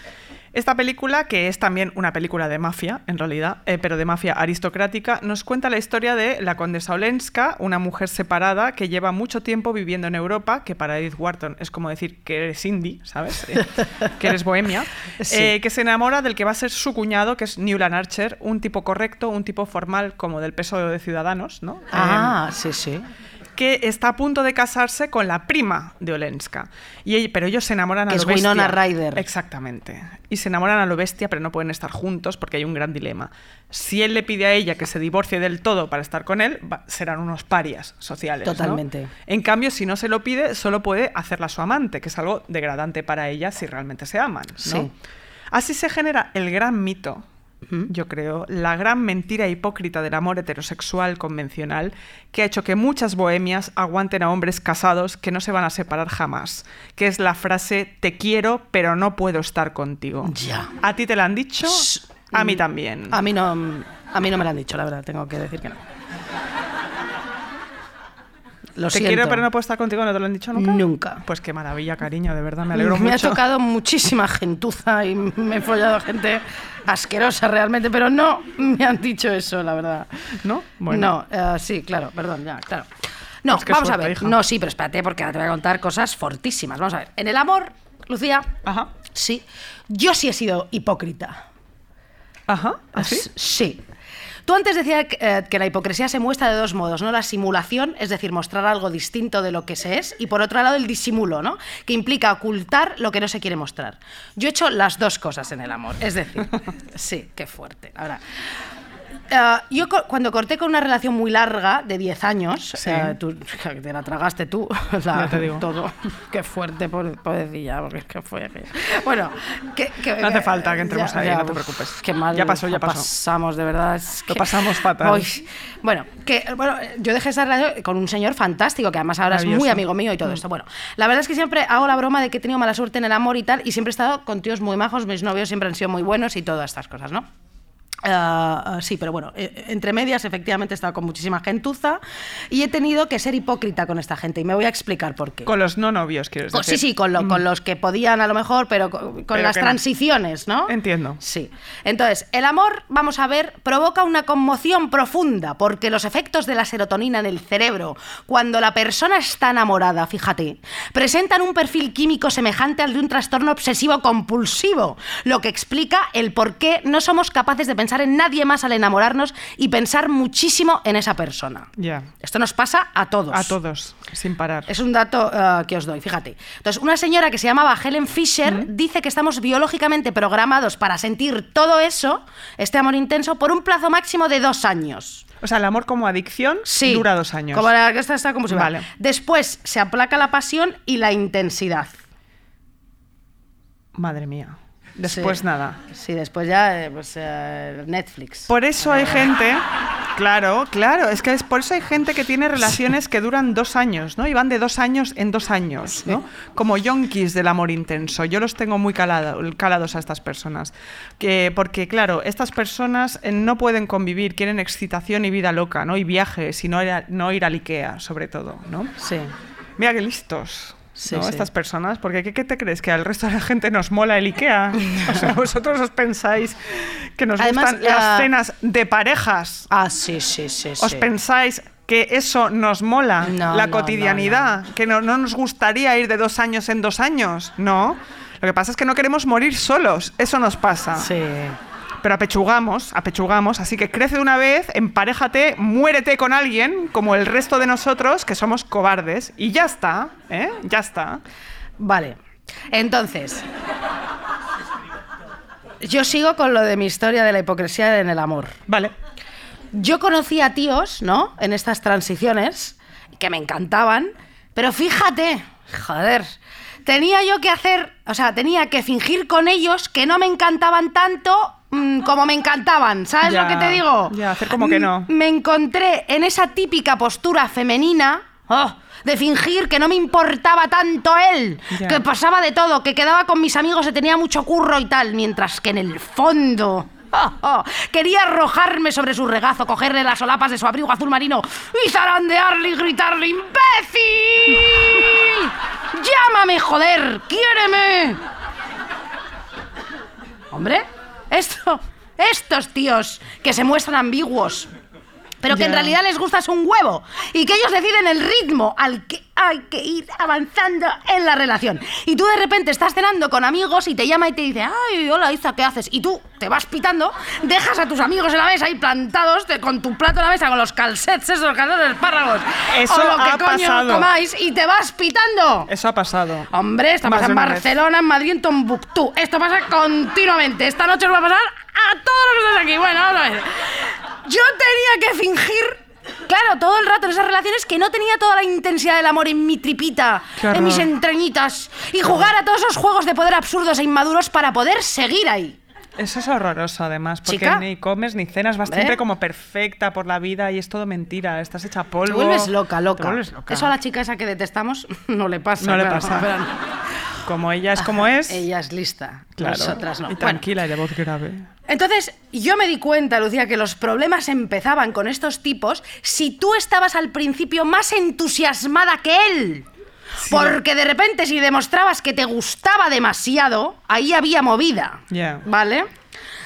Esta película, que es también una película de mafia, en realidad, eh, pero de mafia aristocrática, nos cuenta la historia de la condesa Olenska, una mujer separada que lleva mucho tiempo viviendo en Europa, que para Edith Wharton es como decir que eres indie, ¿sabes? Eh, que eres bohemia, Sí. eh, que se enamora del que va a ser su cuñado, que es Newland Archer, un tipo correcto, un tipo formal como del peso de Ciudadanos, ¿no? Ah, sí, sí. Que está a punto de casarse con la prima de Olenska. Y pero ellos se enamoran Que a es lo bestia. Winona Ryder. Exactamente. Y se enamoran a lo bestia, pero no pueden estar juntos porque hay un gran dilema. Si él le pide a ella que se divorcie del todo para estar con él, va- serán unos parias sociales. ¿no? Totalmente. En cambio, si no se lo pide, solo puede hacerla su amante, que es algo degradante para ella si realmente se aman. ¿no? Sí. Así se genera el gran mito, yo creo, la gran mentira hipócrita del amor heterosexual convencional que ha hecho que muchas bohemias aguanten a hombres casados que no se van a separar jamás, que es la frase te quiero pero no puedo estar contigo. Ya. ¿A ti te la han dicho? Shh. A mí también. A mí no, a mí no me lo han dicho, la verdad, tengo que decir que no. Lo te siento. quiero pero no puedo estar contigo, ¿no te lo han dicho nunca? Nunca. Pues qué maravilla, cariño, de verdad, me alegro me mucho. ha tocado muchísima gentuza y me he follado gente asquerosa realmente, pero no me han dicho eso, la verdad. ¿No? Bueno. No, eh, sí, claro, perdón, ya, claro. No, Pues vamos a ver. hija. No, sí, pero espérate, porque ahora te voy a contar cosas fortísimas. Vamos a ver. En el amor, Lucía, Ajá. sí, yo sí he sido hipócrita. Ajá. ¿Así? Sí. Tú antes decías que, eh, que la hipocresía se muestra de dos modos, ¿no? La simulación, es decir, mostrar algo distinto de lo que se es, y por otro lado el disimulo, ¿no? Que implica ocultar lo que no se quiere mostrar. Yo he hecho las dos cosas en el amor, es decir, sí, qué fuerte. Ahora, eh, yo cuando corté con una relación muy larga, de 10 años, Sí. eh, tú, que te la tragaste tú, la- Ya te digo. todo. Qué fuerte, pobre- pobrecilla, porque es que fue... Bueno, que, que- No hace falta que entremos ya- ahí, ya, no te preocupes. Qué mal Ya pasó, ya pasó. pasamos, de verdad. es Lo que- pasamos fatal. Uy. Bueno, que bueno, yo dejé esa relación con un señor fantástico, que además ahora es muy amigo mío y todo Mm. esto. Bueno, la verdad es que siempre hago la broma de que he tenido mala suerte en el amor y tal, y siempre he estado con tíos muy majos, mis novios siempre han sido muy buenos y todas estas cosas, ¿no? Ah, ah, sí, pero bueno, eh, entre medias efectivamente he estado con muchísima gentuza y he tenido que ser hipócrita con esta gente y me voy a explicar por qué. Con los no novios, quieres decir. sí, sí, con, lo- con los que podían a lo mejor, pero con, con Pero las que no. transiciones, ¿no? Entiendo. Sí. Entonces, el amor, vamos a ver, provoca una conmoción profunda porque los efectos de la serotonina en el cerebro, cuando la persona está enamorada, fíjate, presentan un perfil químico semejante al de un trastorno obsesivo compulsivo, lo que explica el por qué no somos capaces de pensar pensar en nadie más al enamorarnos y pensar muchísimo en esa persona. Ya. Esto nos pasa a todos. A todos, sin parar. Es un dato eh, que os doy, fíjate. Entonces, una señora que se llamaba Helen Fisher dice que estamos biológicamente programados para sentir todo eso, este amor intenso, por un plazo máximo de dos años. O sea, el amor como adicción Sí. dura dos años. Como la que esta está como si Vale. Después se aplaca la pasión y la intensidad. Madre mía. Después Sí. nada. Sí, después ya eh, pues, eh, Netflix. Por eso hay gente, claro, claro, es que es por eso hay gente que tiene relaciones que duran dos años, ¿no? Y van de dos años en dos años, ¿no? Como yonkis del amor intenso. Yo los tengo muy calado- calados a estas personas. Que, porque, claro, estas personas eh, no pueden convivir, quieren excitación y vida loca, ¿no? Y viajes, y no ir a, no ir al Ikea, sobre todo, ¿no? Sí. Mira qué listos. Sí, ¿no? sí. Estas personas, porque ¿qué, qué te crees? ¿Que al resto de la gente nos mola el IKEA? O sea, vosotros os pensáis que nos Además, gustan las ah, cenas de parejas. Ah, sí, sí, sí. ¿Os sí. pensáis que eso nos mola? No, la no, cotidianidad. Que no, no nos gustaría ir de dos años en dos años. No. Lo que pasa es que no queremos morir solos. Eso nos pasa. Sí. Pero apechugamos, apechugamos. Así que crece de una vez, emparéjate, muérete con alguien, como el resto de nosotros, que somos cobardes. Y ya está, ¿eh? Ya está. Vale. Entonces. Yo sigo con lo de mi historia de la hipocresía en el amor. Vale. Yo conocía tíos, ¿no? En estas transiciones, que me encantaban, pero fíjate, joder, tenía yo que hacer, o sea, tenía que fingir con ellos que no me encantaban tanto mm, como me encantaban, ¿sabes Ya, lo que te digo? ya, hacer como que no. Mm, Me encontré en esa típica postura femenina, oh, de fingir que no me importaba tanto él, Ya. que pasaba de todo, que quedaba con mis amigos y tenía mucho curro y tal, mientras que en el fondo... oh, oh, quería arrojarme sobre su regazo, cogerle las solapas de su abrigo azul marino y zarandearle y gritarle ¡Imbécil! ¡Llámame, joder! ¡Quiéreme! Hombre, esto, estos tíos que se muestran ambiguos, pero que en realidad les gusta es un huevo y que ellos deciden el ritmo al que hay que ir avanzando en la relación. Y tú de repente estás cenando con amigos y te llama y te dice, ay, hola Isa, ¿qué haces? Y tú te vas pitando, dejas a tus amigos en la mesa ahí plantados te- con tu plato en la mesa, con los calcets, esos de espárragos, Eso o lo que ha coño pasado. comáis y te vas pitando. Eso ha pasado. Hombre, esto Más pasa en vez. Barcelona, en Madrid, en Tombuctú. Esto pasa continuamente. Esta noche os va a pasar a todos los que estáis aquí. Bueno, vamos a ver. Yo tenía que fingir. Claro, todo el rato en esas relaciones que no tenía toda la intensidad del amor en mi tripita, en mis entrañitas, y jugar a todos esos juegos de poder absurdos e inmaduros para poder seguir ahí. Eso es horroroso, además, porque Chica. ni comes ni cenas, vas ¿Eh? siempre como perfecta por la vida y es todo mentira. Estás hecha polvo. Te vuelves loca, loca. Vuelves loca. Eso a la chica esa que detestamos no le pasa. No le pasa. Como ella es como es. Ella es lista. claro. Nosotras no. Y Bueno, tranquila y de voz grave. Entonces, yo me di cuenta, Lucía, que los problemas empezaban con estos tipos si tú estabas al principio más entusiasmada que él. Porque de repente, si demostrabas que te gustaba demasiado, ahí había movida. ¿Vale?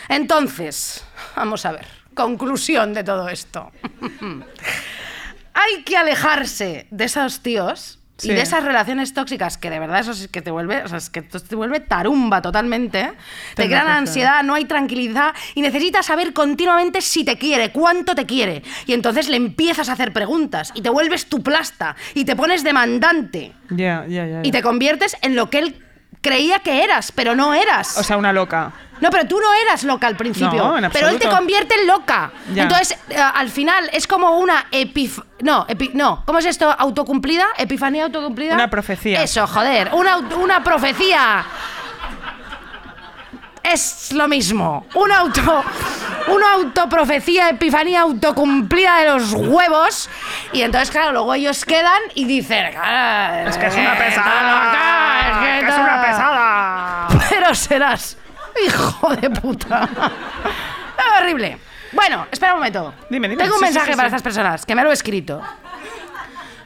Entonces, vamos a ver. Conclusión de todo esto. Hay que alejarse de esos tíos Sí. y de esas relaciones tóxicas que de verdad eso es que te vuelve, o sea, es que te vuelve tarumba totalmente. Te Te crean ansiedad, no hay tranquilidad y necesitas saber continuamente si te quiere, cuánto te quiere. Y entonces le empiezas a hacer preguntas y te vuelves tu plasta y te pones demandante Ya, ya, ya. y te conviertes en lo que él creía que eras, pero no eras. O sea, una loca. No, pero tú no eras loca al principio. No, en pero él te convierte en loca. Ya. Entonces, eh, al final, es como una epif... No, epi- no. ¿Cómo es esto? ¿Autocumplida? ¿Epifanía autocumplida? Una profecía. Eso, joder. Una, una profecía. Es lo mismo. Una auto... Una autoprofecía, epifanía autocumplida de los huevos. Y entonces, claro, luego ellos quedan y dicen... "Ah, Es que es una está pesada. es que es una pesada. pero serás hijo de puta. Horrible. Bueno, espera un momento. Dime, dime. Tengo un Sí, mensaje sí, para estas personas, que me lo he escrito.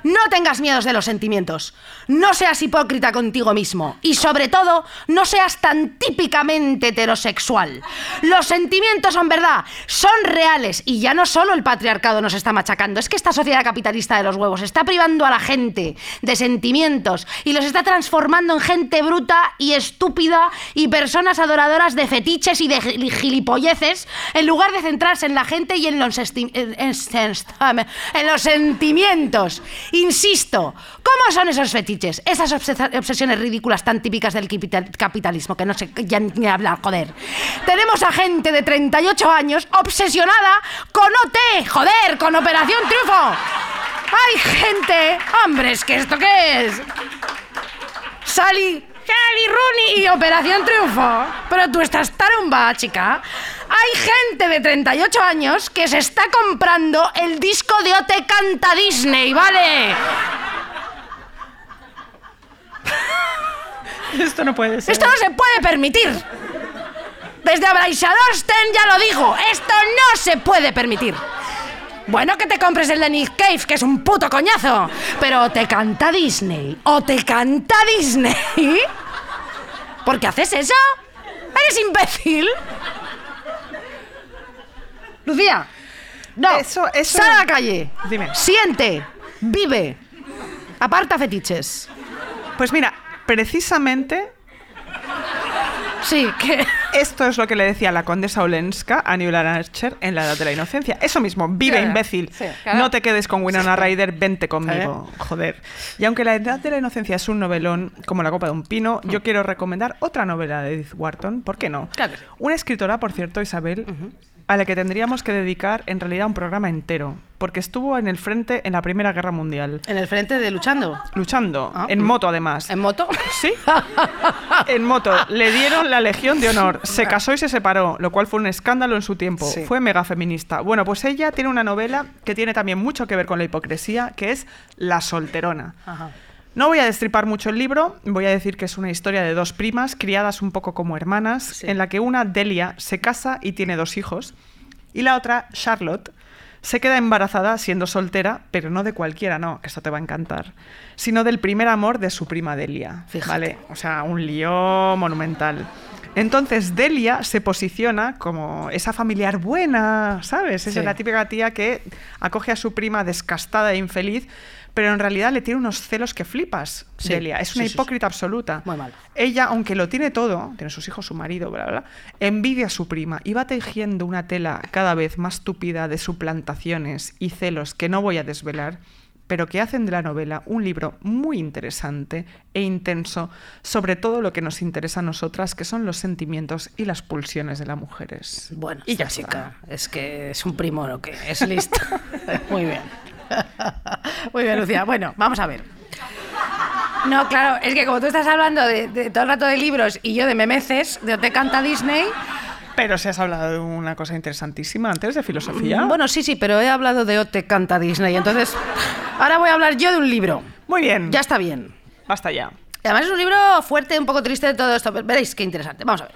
No tengas miedos de los sentimientos. No seas hipócrita contigo mismo. Y sobre todo, no seas tan típicamente heterosexual. Los sentimientos son verdad, son reales. Y ya no solo el patriarcado nos está machacando, es que esta sociedad capitalista de los huevos está privando a la gente de sentimientos y los está transformando en gente bruta y estúpida y personas adoradoras de fetiches y de gi- gilipolleces en lugar de centrarse en la gente y en los, en los sentimientos. Insisto, ¿cómo son esos fetiches? Esas obses- obsesiones ridículas tan típicas del capital- capitalismo que no sé ya ni hablar, joder. Tenemos a gente de 38 años obsesionada con OT, joder, con Operación Triunfo. Hay gente, hombre, es que esto qué es. Sally, Sally Rooney y Operación Triunfo. Pero tú estás tarumba, chica. Hay gente de 38 años que se está comprando el disco de OT Canta Disney, ¿vale? Esto no puede ser. Esto no se puede permitir. Desde Abraisadorsten ya lo digo, esto no se puede permitir. Bueno que te compres el de Nick Cave, que es un puto coñazo, pero te canta Disney o te canta Disney. ¿Por qué haces eso? ¿Eres imbécil? Lucía, no. Eso- eso- Sal a la calle. Dime. Siente, vive. Aparta fetiches. Pues mira, precisamente Sí, que... esto es lo que le decía la condesa Olenska a Newland Archer en La Edad de la Inocencia. Eso mismo, vive Claro, imbécil. sí, claro. No te quedes con Winona Ryder, vente conmigo. Joder. Y aunque La Edad de la Inocencia es un novelón como la copa de un pino, yo quiero recomendar otra novela de Edith Wharton. ¿Por qué no? Claro. Una escritora, por cierto, Isabel, a la que tendríamos que dedicar en realidad un programa entero, porque estuvo en el frente en la Primera Guerra Mundial, En el frente de luchando. luchando, Ah. en moto además. ¿En moto? Sí. En moto. Le dieron la Legión de Honor. Se casó y se separó, lo cual fue un escándalo en su tiempo. Sí. Fue mega feminista. Bueno, pues ella tiene una novela que tiene también mucho que ver con la hipocresía, que es La solterona. Ajá. No voy a destripar mucho el libro, voy a decir que es una historia de dos primas, criadas un poco como hermanas, Sí. en la que una, Delia, se casa y tiene dos hijos, y la otra, Charlotte, se queda embarazada siendo soltera, pero no de cualquiera, no, que esto te va a encantar, sino del primer amor de su prima Delia. Fíjate. ¿Vale? O sea, un lío monumental. Entonces Delia se posiciona como esa familiar buena, ¿sabes? Es Sí. la típica tía que acoge a su prima descastada e infeliz, pero en realidad le tiene unos celos que flipas, Sí, Delia. Es una sí, sí, sí. hipócrita absoluta. Muy mal. Ella, aunque lo tiene todo, tiene sus hijos, su marido, bla, bla, bla, envidia a su prima y va tejiendo una tela cada vez más tupida de suplantaciones y celos que no voy a desvelar, pero que hacen de la novela un libro muy interesante e intenso sobre todo lo que nos interesa a nosotras, que son los sentimientos y las pulsiones de las mujeres. Bueno, y ya está. chica, es que es un primo lo que es listo. Muy bien. Muy bien, Lucía. Bueno, vamos a ver. No, claro, es que como tú estás hablando de, de todo el rato de libros y yo de memeces, de Te canta Disney. Pero si has hablado de una cosa interesantísima antes de filosofía. Bueno, sí, sí, pero he hablado de Te canta Disney. Entonces, ahora voy a hablar yo de un libro. muy bien. Ya está bien. Basta ya. Además es un libro fuerte, un poco triste de todo esto. pero Veréis qué interesante. Vamos a ver.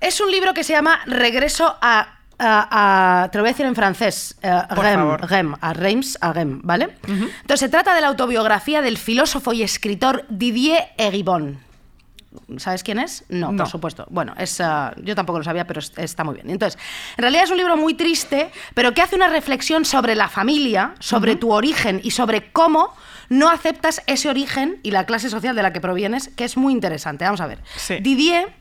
Es un libro que se llama Regreso a... te lo voy a decir en francés. eh, Por Rem. Rem, a Reims, a Rem, ¿vale? Entonces se trata de la autobiografía del filósofo y escritor Didier Eribon. ¿Sabes quién es? No, No. por supuesto. Bueno, es, ah, yo tampoco lo sabía, pero es- está muy bien. Entonces, en realidad es un libro muy triste, pero que hace una reflexión sobre la familia, sobre tu origen y sobre cómo no aceptas ese origen y la clase social de la que provienes, que es muy interesante. Vamos a ver. Sí. Didier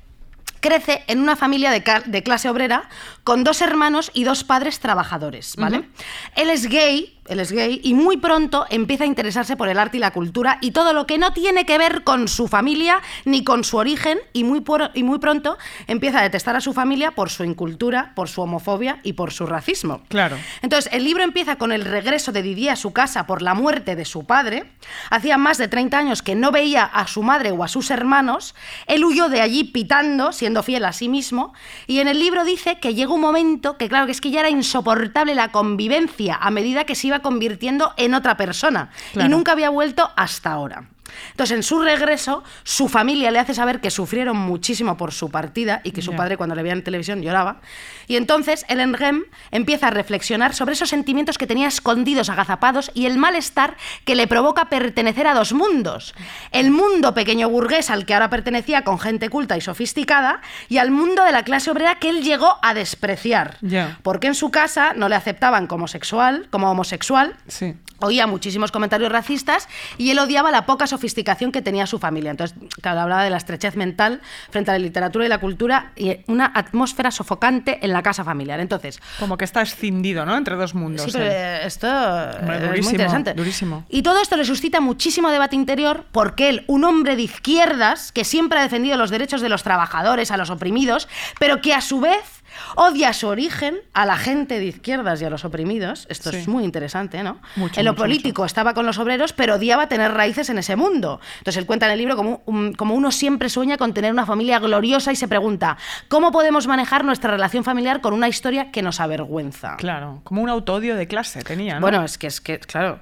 crece en una familia de, clase obrera con dos hermanos y dos padres trabajadores, ¿vale? Él es gay, él es gay y muy pronto empieza a interesarse por el arte y la cultura y todo lo que no tiene que ver con su familia ni con su origen y muy, por- y muy pronto empieza a detestar a su familia por su incultura, por su homofobia y por su racismo. Claro. Entonces, el libro empieza con el regreso de Didier a su casa por la muerte de su padre. Hacía más de 30 años que no veía a su madre o a sus hermanos. Él huyó de allí pitando, siendo fiel a sí mismo. Y en el libro dice que llegó un momento que, claro, que es que ya era insoportable la convivencia a medida que se iba convirtiendo en otra persona. Claro. Y nunca había vuelto hasta ahora. Entonces, en su regreso, su familia le hace saber que sufrieron muchísimo por su partida y que su padre cuando le veía en televisión lloraba. Y entonces Ellen Rem empieza a reflexionar sobre esos sentimientos que tenía escondidos, agazapados y el malestar que le provoca pertenecer a dos mundos. El mundo pequeño burgués al que ahora pertenecía con gente culta y sofisticada y al mundo de la clase obrera que él llegó a despreciar. Ya. Porque en su casa no le aceptaban como sexual, como homosexual, Sí. oía muchísimos comentarios racistas y él odiaba la poca sofisticación que tenía su familia. Entonces, claro, hablaba de la estrechez mental frente a la literatura y la cultura y una atmósfera sofocante en la casa familiar. Entonces, Como que está escindido, ¿no? Entre dos mundos. Sí, pero él. eh, esto eh, es muy interesante. durísimo. Y todo esto le suscita muchísimo debate interior porque él, un hombre de izquierdas que siempre ha defendido los derechos de los trabajadores, a los oprimidos, pero que a su vez odia su origen a la gente de izquierdas y a los oprimidos. Esto Sí. es muy interesante, ¿no? Mucho, en lo mucho, político estaba con los obreros, pero odiaba tener raíces en ese mundo. Entonces él cuenta en el libro como, un- como uno siempre sueña con tener una familia gloriosa y se pregunta, ¿cómo podemos manejar nuestra relación familiar con una historia que nos avergüenza? Claro, como un autodio de clase tenía, ¿no? Bueno, es que es que, claro.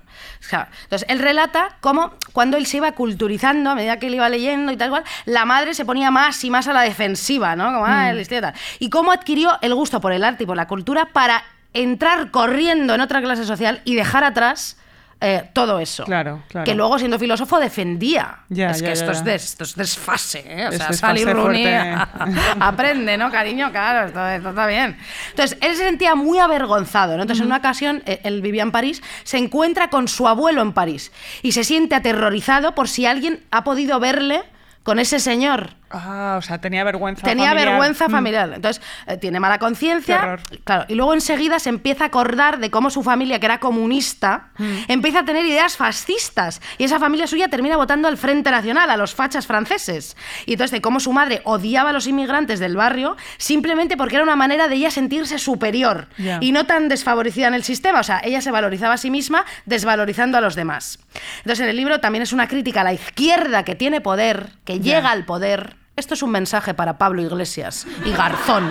Entonces, él relata cómo cuando él se iba culturizando, a medida que él iba leyendo y tal cual, la madre se ponía más y más a la defensiva, ¿no? Como, Mm. ah, el estilo tal. Y cómo adquirió el gusto por el arte y por la cultura para entrar corriendo en otra clase social y dejar atrás eh, todo eso. Claro, claro. Que luego, siendo filósofo, defendía. Ya, es ya, que esto, ya, Es ya. des- esto es desfase, ¿eh? O Es sea, Sally Rooney aprende, ¿no, cariño? Claro, esto, esto está bien. Entonces, él se sentía muy avergonzado, ¿no? Entonces, en una ocasión, eh, él vivía en París, se encuentra con su abuelo en París y se siente aterrorizado por si alguien ha podido verle con ese señor. Ah, o sea, tenía vergüenza Tenía familiar. vergüenza Mm. familiar. Entonces, eh, tiene mala conciencia. Claro, y luego enseguida se empieza a acordar de cómo su familia, que era comunista, Mm. empieza a tener ideas fascistas. Y esa familia suya termina votando al Frente Nacional, a los fachas franceses. Y entonces, de cómo su madre odiaba a los inmigrantes del barrio simplemente porque era una manera de ella sentirse superior y no tan desfavorecida en el sistema. O sea, ella se valorizaba a sí misma desvalorizando a los demás. Entonces, en el libro también es una crítica a la izquierda que tiene poder, que llega al poder. Esto es un mensaje para Pablo Iglesias y Garzón.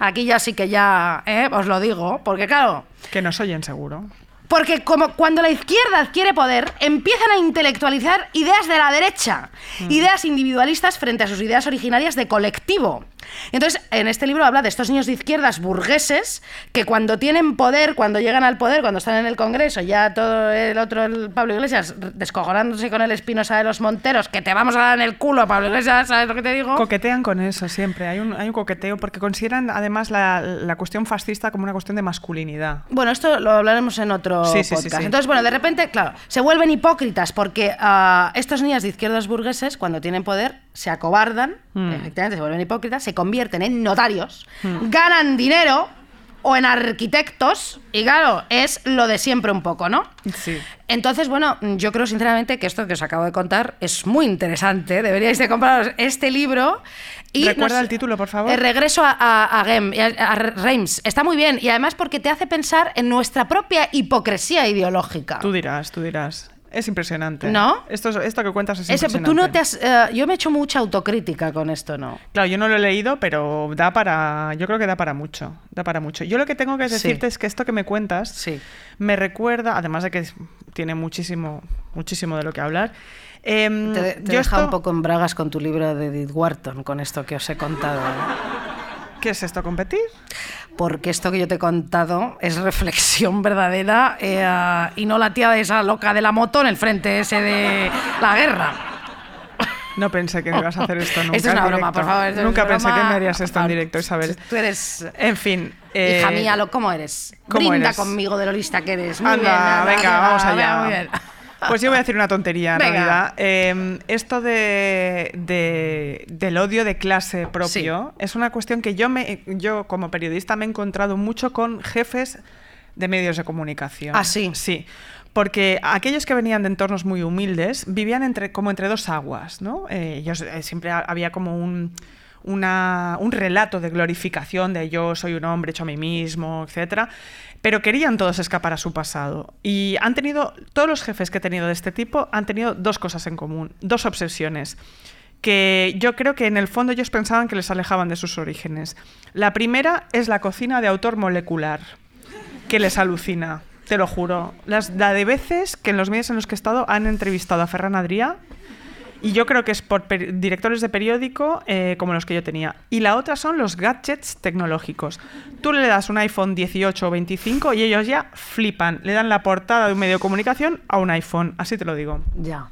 Aquí ya sí que ya ¿eh? os lo digo, porque claro, Que nos oyen seguro. Porque como cuando la izquierda adquiere poder, empiezan a intelectualizar ideas de la derecha, ideas individualistas frente a sus ideas originarias de colectivo. Entonces, en este libro habla de estos niños de izquierdas burgueses que cuando tienen poder, cuando llegan al poder, cuando están en el Congreso, ya todo el otro, el Pablo Iglesias, descojonándose con el Espinosa de los Monteros, que te vamos a dar en el culo, Pablo Iglesias, ¿sabes lo que te digo? Coquetean con eso siempre. Hay un, hay un coqueteo porque consideran además la, la cuestión fascista como una cuestión de masculinidad. Bueno, esto lo hablaremos en otro Sí, sí, sí, podcast. sí. Entonces, bueno, de repente, claro, se vuelven hipócritas porque ah, estos niños de izquierdas burgueses, cuando tienen poder, se acobardan, Mm. efectivamente, se vuelven hipócritas, se convierten en notarios, ganan dinero o en arquitectos, y claro, es lo de siempre un poco, ¿no? Sí. Entonces, bueno, yo creo sinceramente que esto que os acabo de contar es muy interesante. Deberíais de compraros este libro. Y Recuerda nos- el título, por favor. El regreso a, a, a- a Reims. Está muy bien. Y además porque te hace pensar en nuestra propia hipocresía ideológica. Tú dirás, tú dirás. Es impresionante. ¿No? Esto, es- esto que cuentas es impresionante. tú no te has, eh, yo me he hecho mucha autocrítica con esto, ¿no? Claro, yo no lo he leído, pero da para. Yo creo que da para mucho. Da para mucho. Yo lo que tengo que Sí. decirte es que esto que me cuentas Sí. me recuerda, además de que tiene muchísimo, muchísimo de lo que hablar. em, Te, te yo deja esto- un poco en bragas con tu libro de Edith Wharton, con esto que os he contado. ¿Qué es esto, competir? Porque esto que yo te he contado es reflexión verdadera eh, y no la tía de esa loca de la moto en el frente ese de la guerra. No pensé que me ibas a hacer esto nunca. Esto es una broma, por favor. Nunca una pensé broma. que me harías esto en directo, Isabel. Tú eres En fin. eh, Hija mía, ¿cómo eres? ¿cómo Brinda eres? conmigo de lo lista que eres. Muy Anda, bien, venga, vamos allá. muy bien. Pues yo voy a decir una tontería, en Venga. realidad. Eh, esto de, de- del odio de clase propio es una cuestión que yo, me, yo, como periodista, me he encontrado mucho con jefes de medios de comunicación. ¿Ah, sí? Sí. Porque aquellos que venían de entornos muy humildes vivían entre, como entre dos aguas, ¿no? Eh, ellos, eh, siempre ha- había como un, una- un relato de glorificación de yo soy un hombre hecho a mí mismo, etcétera, pero querían todos escapar a su pasado. Y han tenido, todos los jefes que he tenido de este tipo han tenido dos cosas en común, dos obsesiones que yo creo que en el fondo ellos pensaban que les alejaban de sus orígenes. La primera es la cocina de autor molecular, que les alucina. Te lo juro. Las, la de veces que en los medios en los que he estado han entrevistado a Ferran Adrià y yo creo que es por directores de periódico eh, como los que yo tenía. Y la otra son los gadgets tecnológicos. Tú le das un iPhone 18 o 25 y ellos ya flipan. Le dan la portada de un medio de comunicación a un iPhone. Así te lo digo. Ya.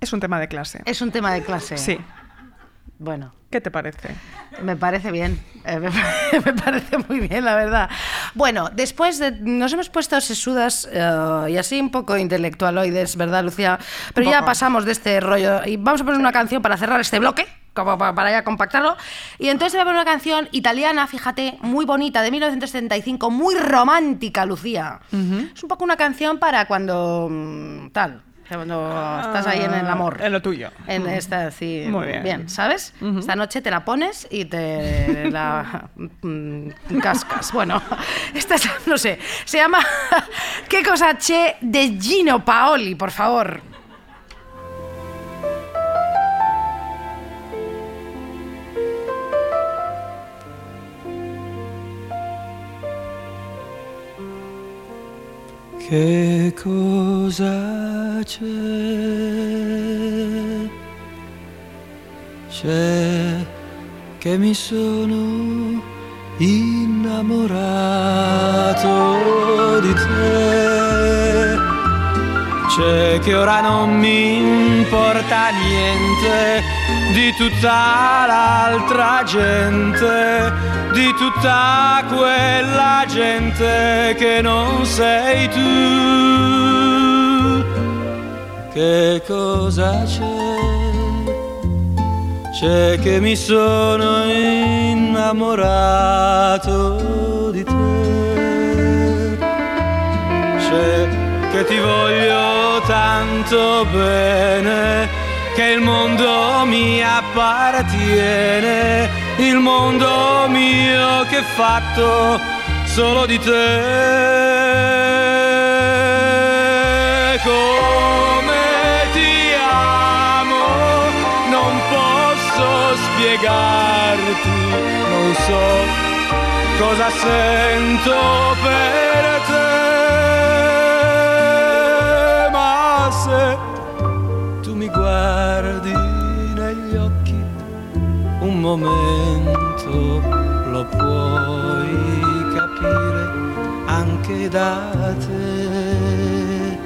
Es un tema de clase. Es un tema de clase. Sí. Bueno, ¿Qué te parece? me parece bien. Eh, me, pare- me parece muy bien, la verdad. Bueno, después de. Nos hemos puesto sesudas eh, y así un poco intelectualoides, ¿verdad, Lucía? Pero ya pasamos de este rollo. Y vamos a poner una canción para cerrar este bloque. Como pa- para ya compactarlo. Y entonces voy a poner una canción italiana, fíjate, muy bonita, de 1975, muy romántica, Lucía. Es un poco una canción para cuando. mm, tal. Cuando estás ahí en el amor. En lo tuyo. En esta, sí. Muy bien. ¿sabes? Esta noche te la pones y te la mm, cascas. Bueno, esta es, no sé, se llama ¿Qué cosa che de Gino Paoli, por favor? Che cosa c'è? C'è che mi sono innamorato di te. C'è che ora non mi importa niente di tutta l'altra gente, di tutta quella gente che non sei tu. Che cosa c'è? C'è che mi sono innamorato di te. C'è che ti voglio tanto bene, che il mondo mi appartiene, il mondo mio che è fatto solo di te. Come ti amo, non posso spiegarti, non so cosa sento per momento lo puoi capire anche da te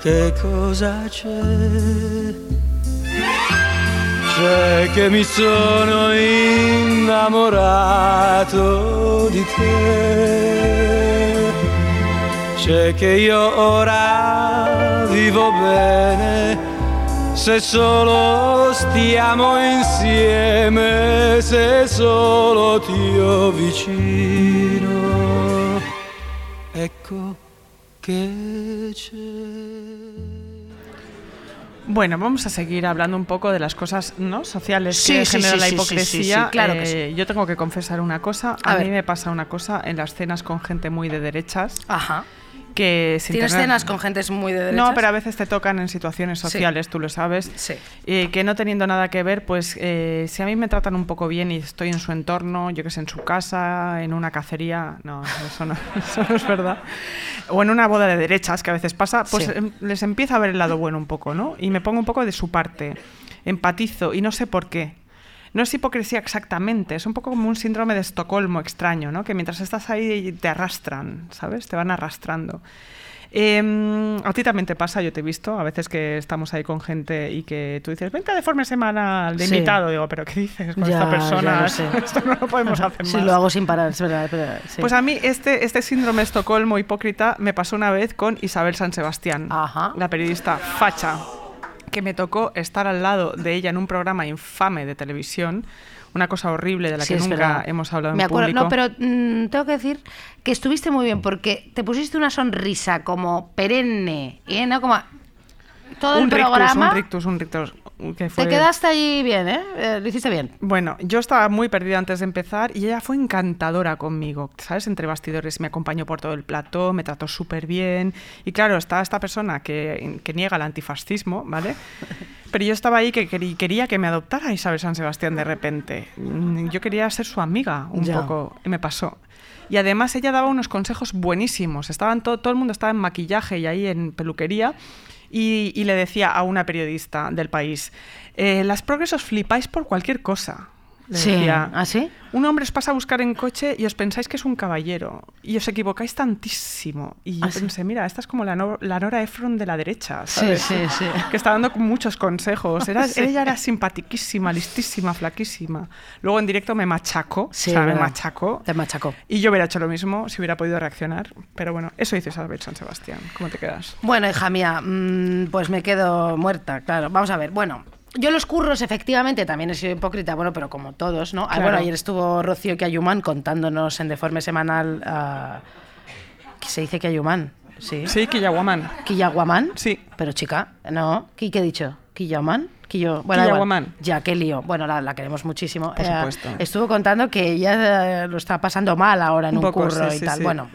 che cosa c'è c'è che mi sono innamorato di te. C'è che io ora vivo bene. Se solo stiamo insieme, se solo ti ho vicino, ecco che c'è. Bueno, vamos a seguir hablando un poco de las cosas ¿no? sociales Sí, que sí, genera sí, la sí, sí, sí, hipocresía. sí, claro que Eh, Yo tengo que confesar una cosa. A, A mí me pasa una cosa en las cenas con gente muy de derechas. Ajá. Que ¿Tienes tener- cenas con gentes muy de derechas? No, pero a veces te tocan en situaciones Sí. sociales, tú lo sabes. Sí. Eh, que no teniendo nada que ver, pues eh, si a mí me tratan un poco bien y estoy en su entorno, yo que sé, en su casa, en una cacería, no, eso no, eso no es verdad. O en una boda de derechas, que a veces pasa, pues Sí. em, les empieza a ver el lado bueno un poco, ¿no? Y me pongo un poco de su parte, empatizo y no sé por qué. No es hipocresía exactamente, es un poco como un síndrome de Estocolmo extraño, ¿no? Que mientras estás ahí te arrastran, ¿sabes? Te van arrastrando. Em, a ti también te pasa, yo te he visto, a veces que estamos ahí con gente y que tú dices, vente de forma semanal de Sí. invitado. Digo, ¿pero qué dices con Ya, esta persona? Esto no lo podemos hacer Sí, más. lo hago sin parar, es verdad. pero- sí. Pues a mí este, este síndrome de Estocolmo hipócrita me pasó una vez con Isabel San Sebastián, Ajá. la periodista facha, que me tocó estar al lado de ella en un programa infame de televisión, una cosa horrible de la Sí, que nunca verdad. hemos hablado en Me acuerdo, público. No, pero mm, tengo que decir que estuviste muy bien porque te pusiste una sonrisa como perenne, ¿eh? ¿no? Como todo un el rictus, programa. un rictus, un rictus, que fue... Te quedaste allí bien, ¿eh? Eh, Lo hiciste bien. Bueno, yo estaba muy perdida antes de empezar y ella fue encantadora conmigo, ¿sabes? Entre bastidores me acompañó por todo el plató, me trató súper bien. Y claro, está esta persona que, que niega el antifascismo, ¿vale? pero yo estaba ahí que querí- quería que me adoptara Isabel San Sebastián de repente. Mm, Yo quería ser su amiga un Ya. poco y me pasó. Y además ella daba unos consejos buenísimos. Estaban todo, todo el mundo estaba en maquillaje y ahí en peluquería. Y, y le decía a una periodista del país, eh, las progresos flipáis por cualquier cosa. Le Sí. decía, ¿Ah, sí? un hombre os pasa a buscar en coche y os pensáis que es un caballero y os equivocáis tantísimo. Y yo Ah, sí. pensé, mira, esta es como la, no- la Nora Ephron de la derecha, Sí, ¿sabes? sí, sí. Que está dando muchos consejos. Era, Sí. Ella era simpatiquísima, listísima, flaquísima. Luego en directo me machacó, Sí, o sea, me machacó. Te machacó. Y yo hubiera hecho lo mismo si hubiera podido reaccionar. Pero bueno, eso hizo Isabel San Sebastián. ¿Cómo te quedas? Bueno, hija mía, mm, pues me quedo muerta, claro. Vamos a ver, bueno. Yo los curros, efectivamente, también he sido hipócrita, bueno, pero como todos, ¿no? Ah, bueno, ayer estuvo Rocío Kiayumán contándonos en Deforme Semanal... ah, ¿qué se dice Kiayumán? Sí. Sí, Killaguamán. ¿Kiyaguamán? Sí. Pero chica, no. ¿Qué, qué he dicho? ¿Kiyaman? Quillo, bueno, igual. Ya, qué lío. Bueno, la, la queremos muchísimo. Por Eh, supuesto. estuvo contando que ella eh, lo está pasando mal ahora en Un un, poco, curro sí, y sí, tal. sí. Bueno.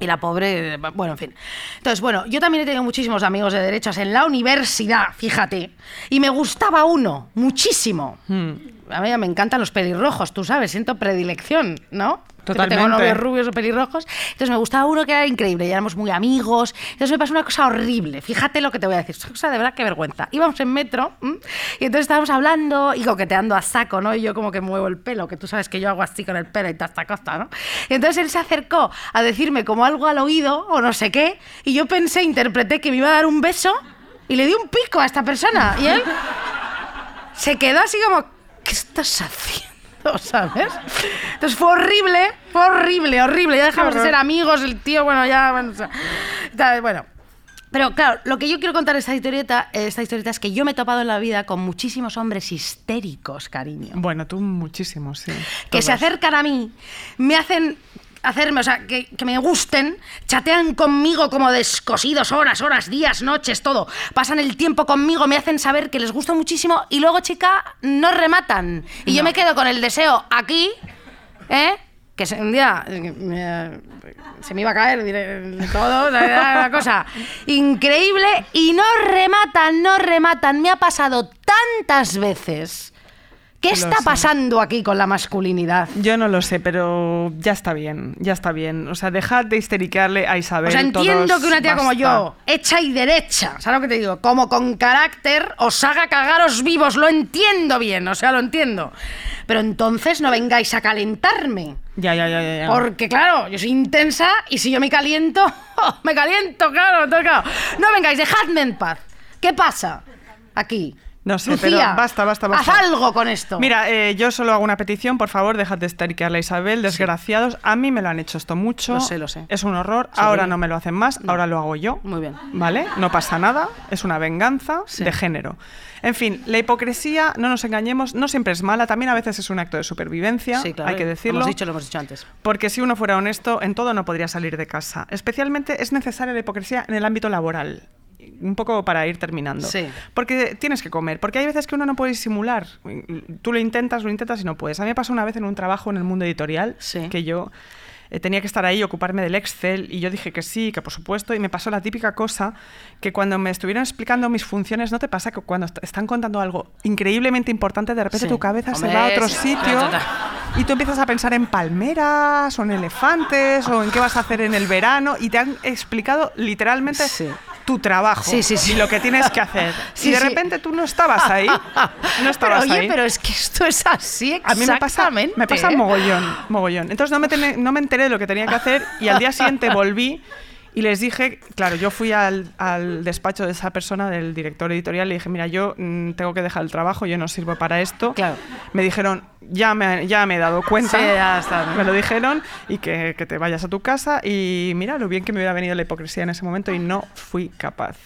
Y la pobre, bueno, en fin. Entonces, bueno, yo también he tenido muchísimos amigos de derechas en la universidad, fíjate. Y me gustaba uno, muchísimo. Hmm. A mí me encantan los pelirrojos, tú sabes, siento predilección, ¿no? Totalmente. Tengo novios rubios o pelirrojos. Entonces me gustaba uno que era increíble y éramos muy amigos. Entonces me pasó una cosa horrible. Fíjate lo que te voy a decir. Es cosa de verdad que vergüenza. Íbamos en metro ¿m? y entonces estábamos hablando y coqueteando a saco, ¿no? Y yo como que muevo el pelo, que tú sabes que yo hago así con el pelo y hasta costa, ¿no? Y entonces él se acercó a decirme como algo al oído o no sé qué y yo pensé, interpreté que me iba a dar un beso y le di un pico a esta persona. Y él se quedó así como, ¿qué estás haciendo? ¿Sabes? Entonces fue horrible, fue horrible, horrible. Ya dejamos de ser amigos, el tío, bueno, ya, bueno, o sea, tal, bueno. Pero claro, lo que yo quiero contar de esta historieta, esta historieta es que yo me he topado en la vida con muchísimos hombres histéricos, cariño Bueno, tú muchísimo, sí. que se acercan a mí, me hacen hacerme, o sea, que, que me gusten, chatean conmigo como descosidos horas, horas, días, noches, todo. Pasan el tiempo conmigo, me hacen saber que les gusto muchísimo y luego, chica, no rematan. Y yo me quedo con el deseo aquí, ¿eh? Que se- un día eh, me- se me iba a caer diré, todo, una cosa increíble y no rematan, no rematan. Me ha pasado tantas veces. ¿Qué Lo está sé. pasando aquí con la masculinidad? Yo no lo sé, pero ya está bien, ya está bien. O sea, dejad de histericarle a Isabel. O sea, entiendo todos, que una tía como yo, hecha y derecha, ¿sabes lo que te digo? Como con carácter, os haga cagaros vivos, lo entiendo bien, o sea, lo entiendo. Pero entonces no vengáis a calentarme. Ya, ya, ya, ya. ya. Porque claro, yo soy intensa y si yo me caliento, me caliento, claro, entonces, claro. No vengáis, dejadme en paz. ¿Qué pasa aquí? No sé, Lucía, pero basta, basta, basta. Haz algo con esto. Mira, eh, yo solo hago una petición, por favor, dejad de histericarle a Isabel, desgraciados. A mí me lo han hecho esto mucho. Lo sé, lo sé. Es un horror. Sí. Ahora no me lo hacen más, ahora lo hago yo. Muy bien. ¿Vale? No pasa nada, es una venganza Sí. de género. En fin, la hipocresía, no nos engañemos, no siempre es mala, también a veces es un acto de supervivencia, Sí, claro, hay que Lo decirlo. hemos dicho, lo hemos dicho antes. Porque si uno fuera honesto, en todo no podría salir de casa. Especialmente es necesaria la hipocresía en el ámbito laboral. Un poco para ir terminando. Sí. Porque tienes que comer. Porque hay veces que uno no puede disimular. Tú lo intentas, lo intentas y no puedes. A mí me pasó una vez en un trabajo en el mundo editorial Sí. que yo eh, tenía que estar ahí, ocuparme del Excel, y yo dije que sí, que por supuesto, y me pasó la típica cosa que cuando me estuvieron explicando mis funciones, ¿no te pasa que cuando est- están contando algo increíblemente importante, de repente Sí. tu cabeza se va a otro sí, sitio y tú empiezas a pensar en palmeras o en elefantes o en qué vas a hacer en el verano y te han explicado literalmente Sí. Tu trabajo Sí, sí, sí. y lo que tienes que hacer. Y de repente tú no estabas ahí. No estabas pero, oye, ahí. pero es que esto es así A mí me pasa, exactamente. me pasa mogollón, mogollón. Entonces no me, tene- no me enteré de lo que tenía que hacer y al día siguiente volví y les dije, claro, yo fui al, al despacho de esa persona, del director editorial, y le dije, mira, yo mm, tengo que dejar el trabajo, yo no sirvo para esto. Claro. Me dijeron, ya me, ya me he dado cuenta. Sí, ya está. Me lo dijeron y que, que te vayas a tu casa y mira lo bien que me hubiera venido la hipocresía en ese momento y no fui capaz.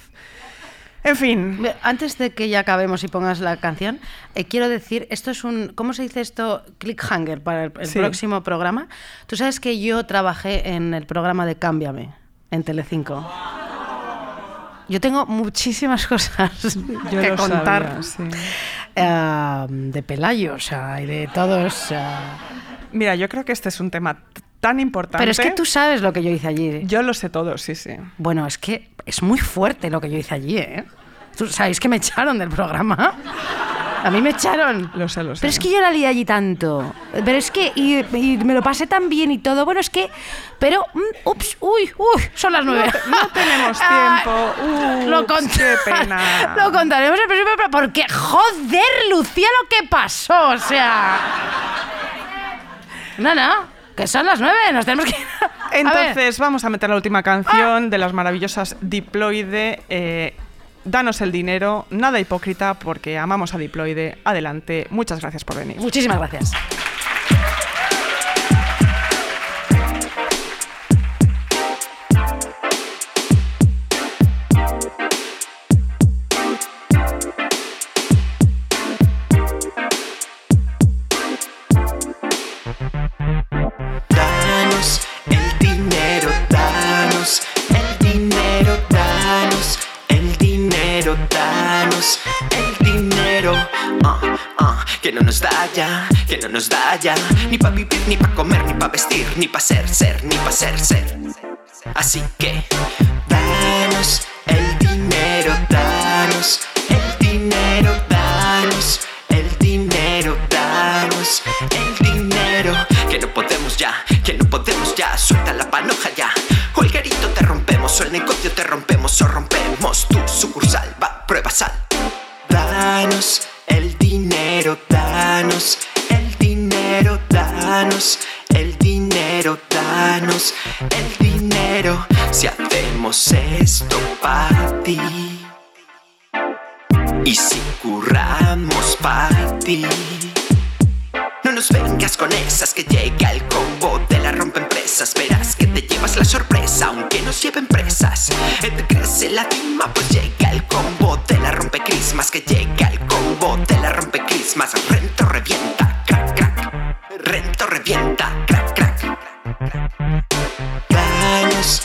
En fin, Antes de que ya acabemos y pongas la canción, eh, quiero decir, esto es un, ¿cómo se dice esto? Clickhanger para el, el Sí. próximo programa. Tú sabes que yo trabajé en el programa de Cámbiame, en Telecinco. Yo tengo muchísimas cosas yo que contar sabía, sí. eh, de Pelayo, o sea, y de todos. Mira, yo creo que este es un tema tan importante. Pero es que tú sabes lo que yo hice allí. Yo lo sé todo, sí, sí. Bueno, es que es muy fuerte lo que yo hice allí, ¿eh? Tú sabéis que me echaron del programa. A mí me echaron. Lo sé, lo sé. Pero es que yo la lié allí tanto. Pero es que. Y, y me lo pasé tan bien y todo. Bueno, es que. Pero. mm, ups, uy, uy, son las nueve. No tenemos Ah, tiempo. lo Ups, cont- qué pena. Lo contaremos el próximo programa. Porque, joder, Lucía, lo que pasó. O sea. No, no. Que son las nueve. Nos tenemos que. A. Entonces, vamos a meter la última canción de las maravillosas Diploide. eh, Danos el dinero, nada hipócrita, porque amamos a Diploide. Adelante, muchas gracias por venir. Muchísimas gracias. Ni pa' vivir, ni pa' comer, ni pa' vestir, ni pa' ser, ser, ni pa' ser, ser. Así que, danos el dinero, danos el dinero, danos el dinero, danos el dinero. Que no podemos ya, que no podemos ya, suelta la panoja ya. O el garito te rompemos, o el negocio te rompemos, o rompemos tu sucursal. Va, prueba sal. El dinero. Si hacemos esto para ti. Y si curramos para ti. No nos vengas con esas que llega el combo de la rompe empresas. Verás que te llevas la sorpresa, aunque nos lleven presas. Te crece la cima, pues llega el combo de la rompe crismas. Que llega el combo de la rompe crismas. Rento revienta, crack, crack. Rento revienta, Baños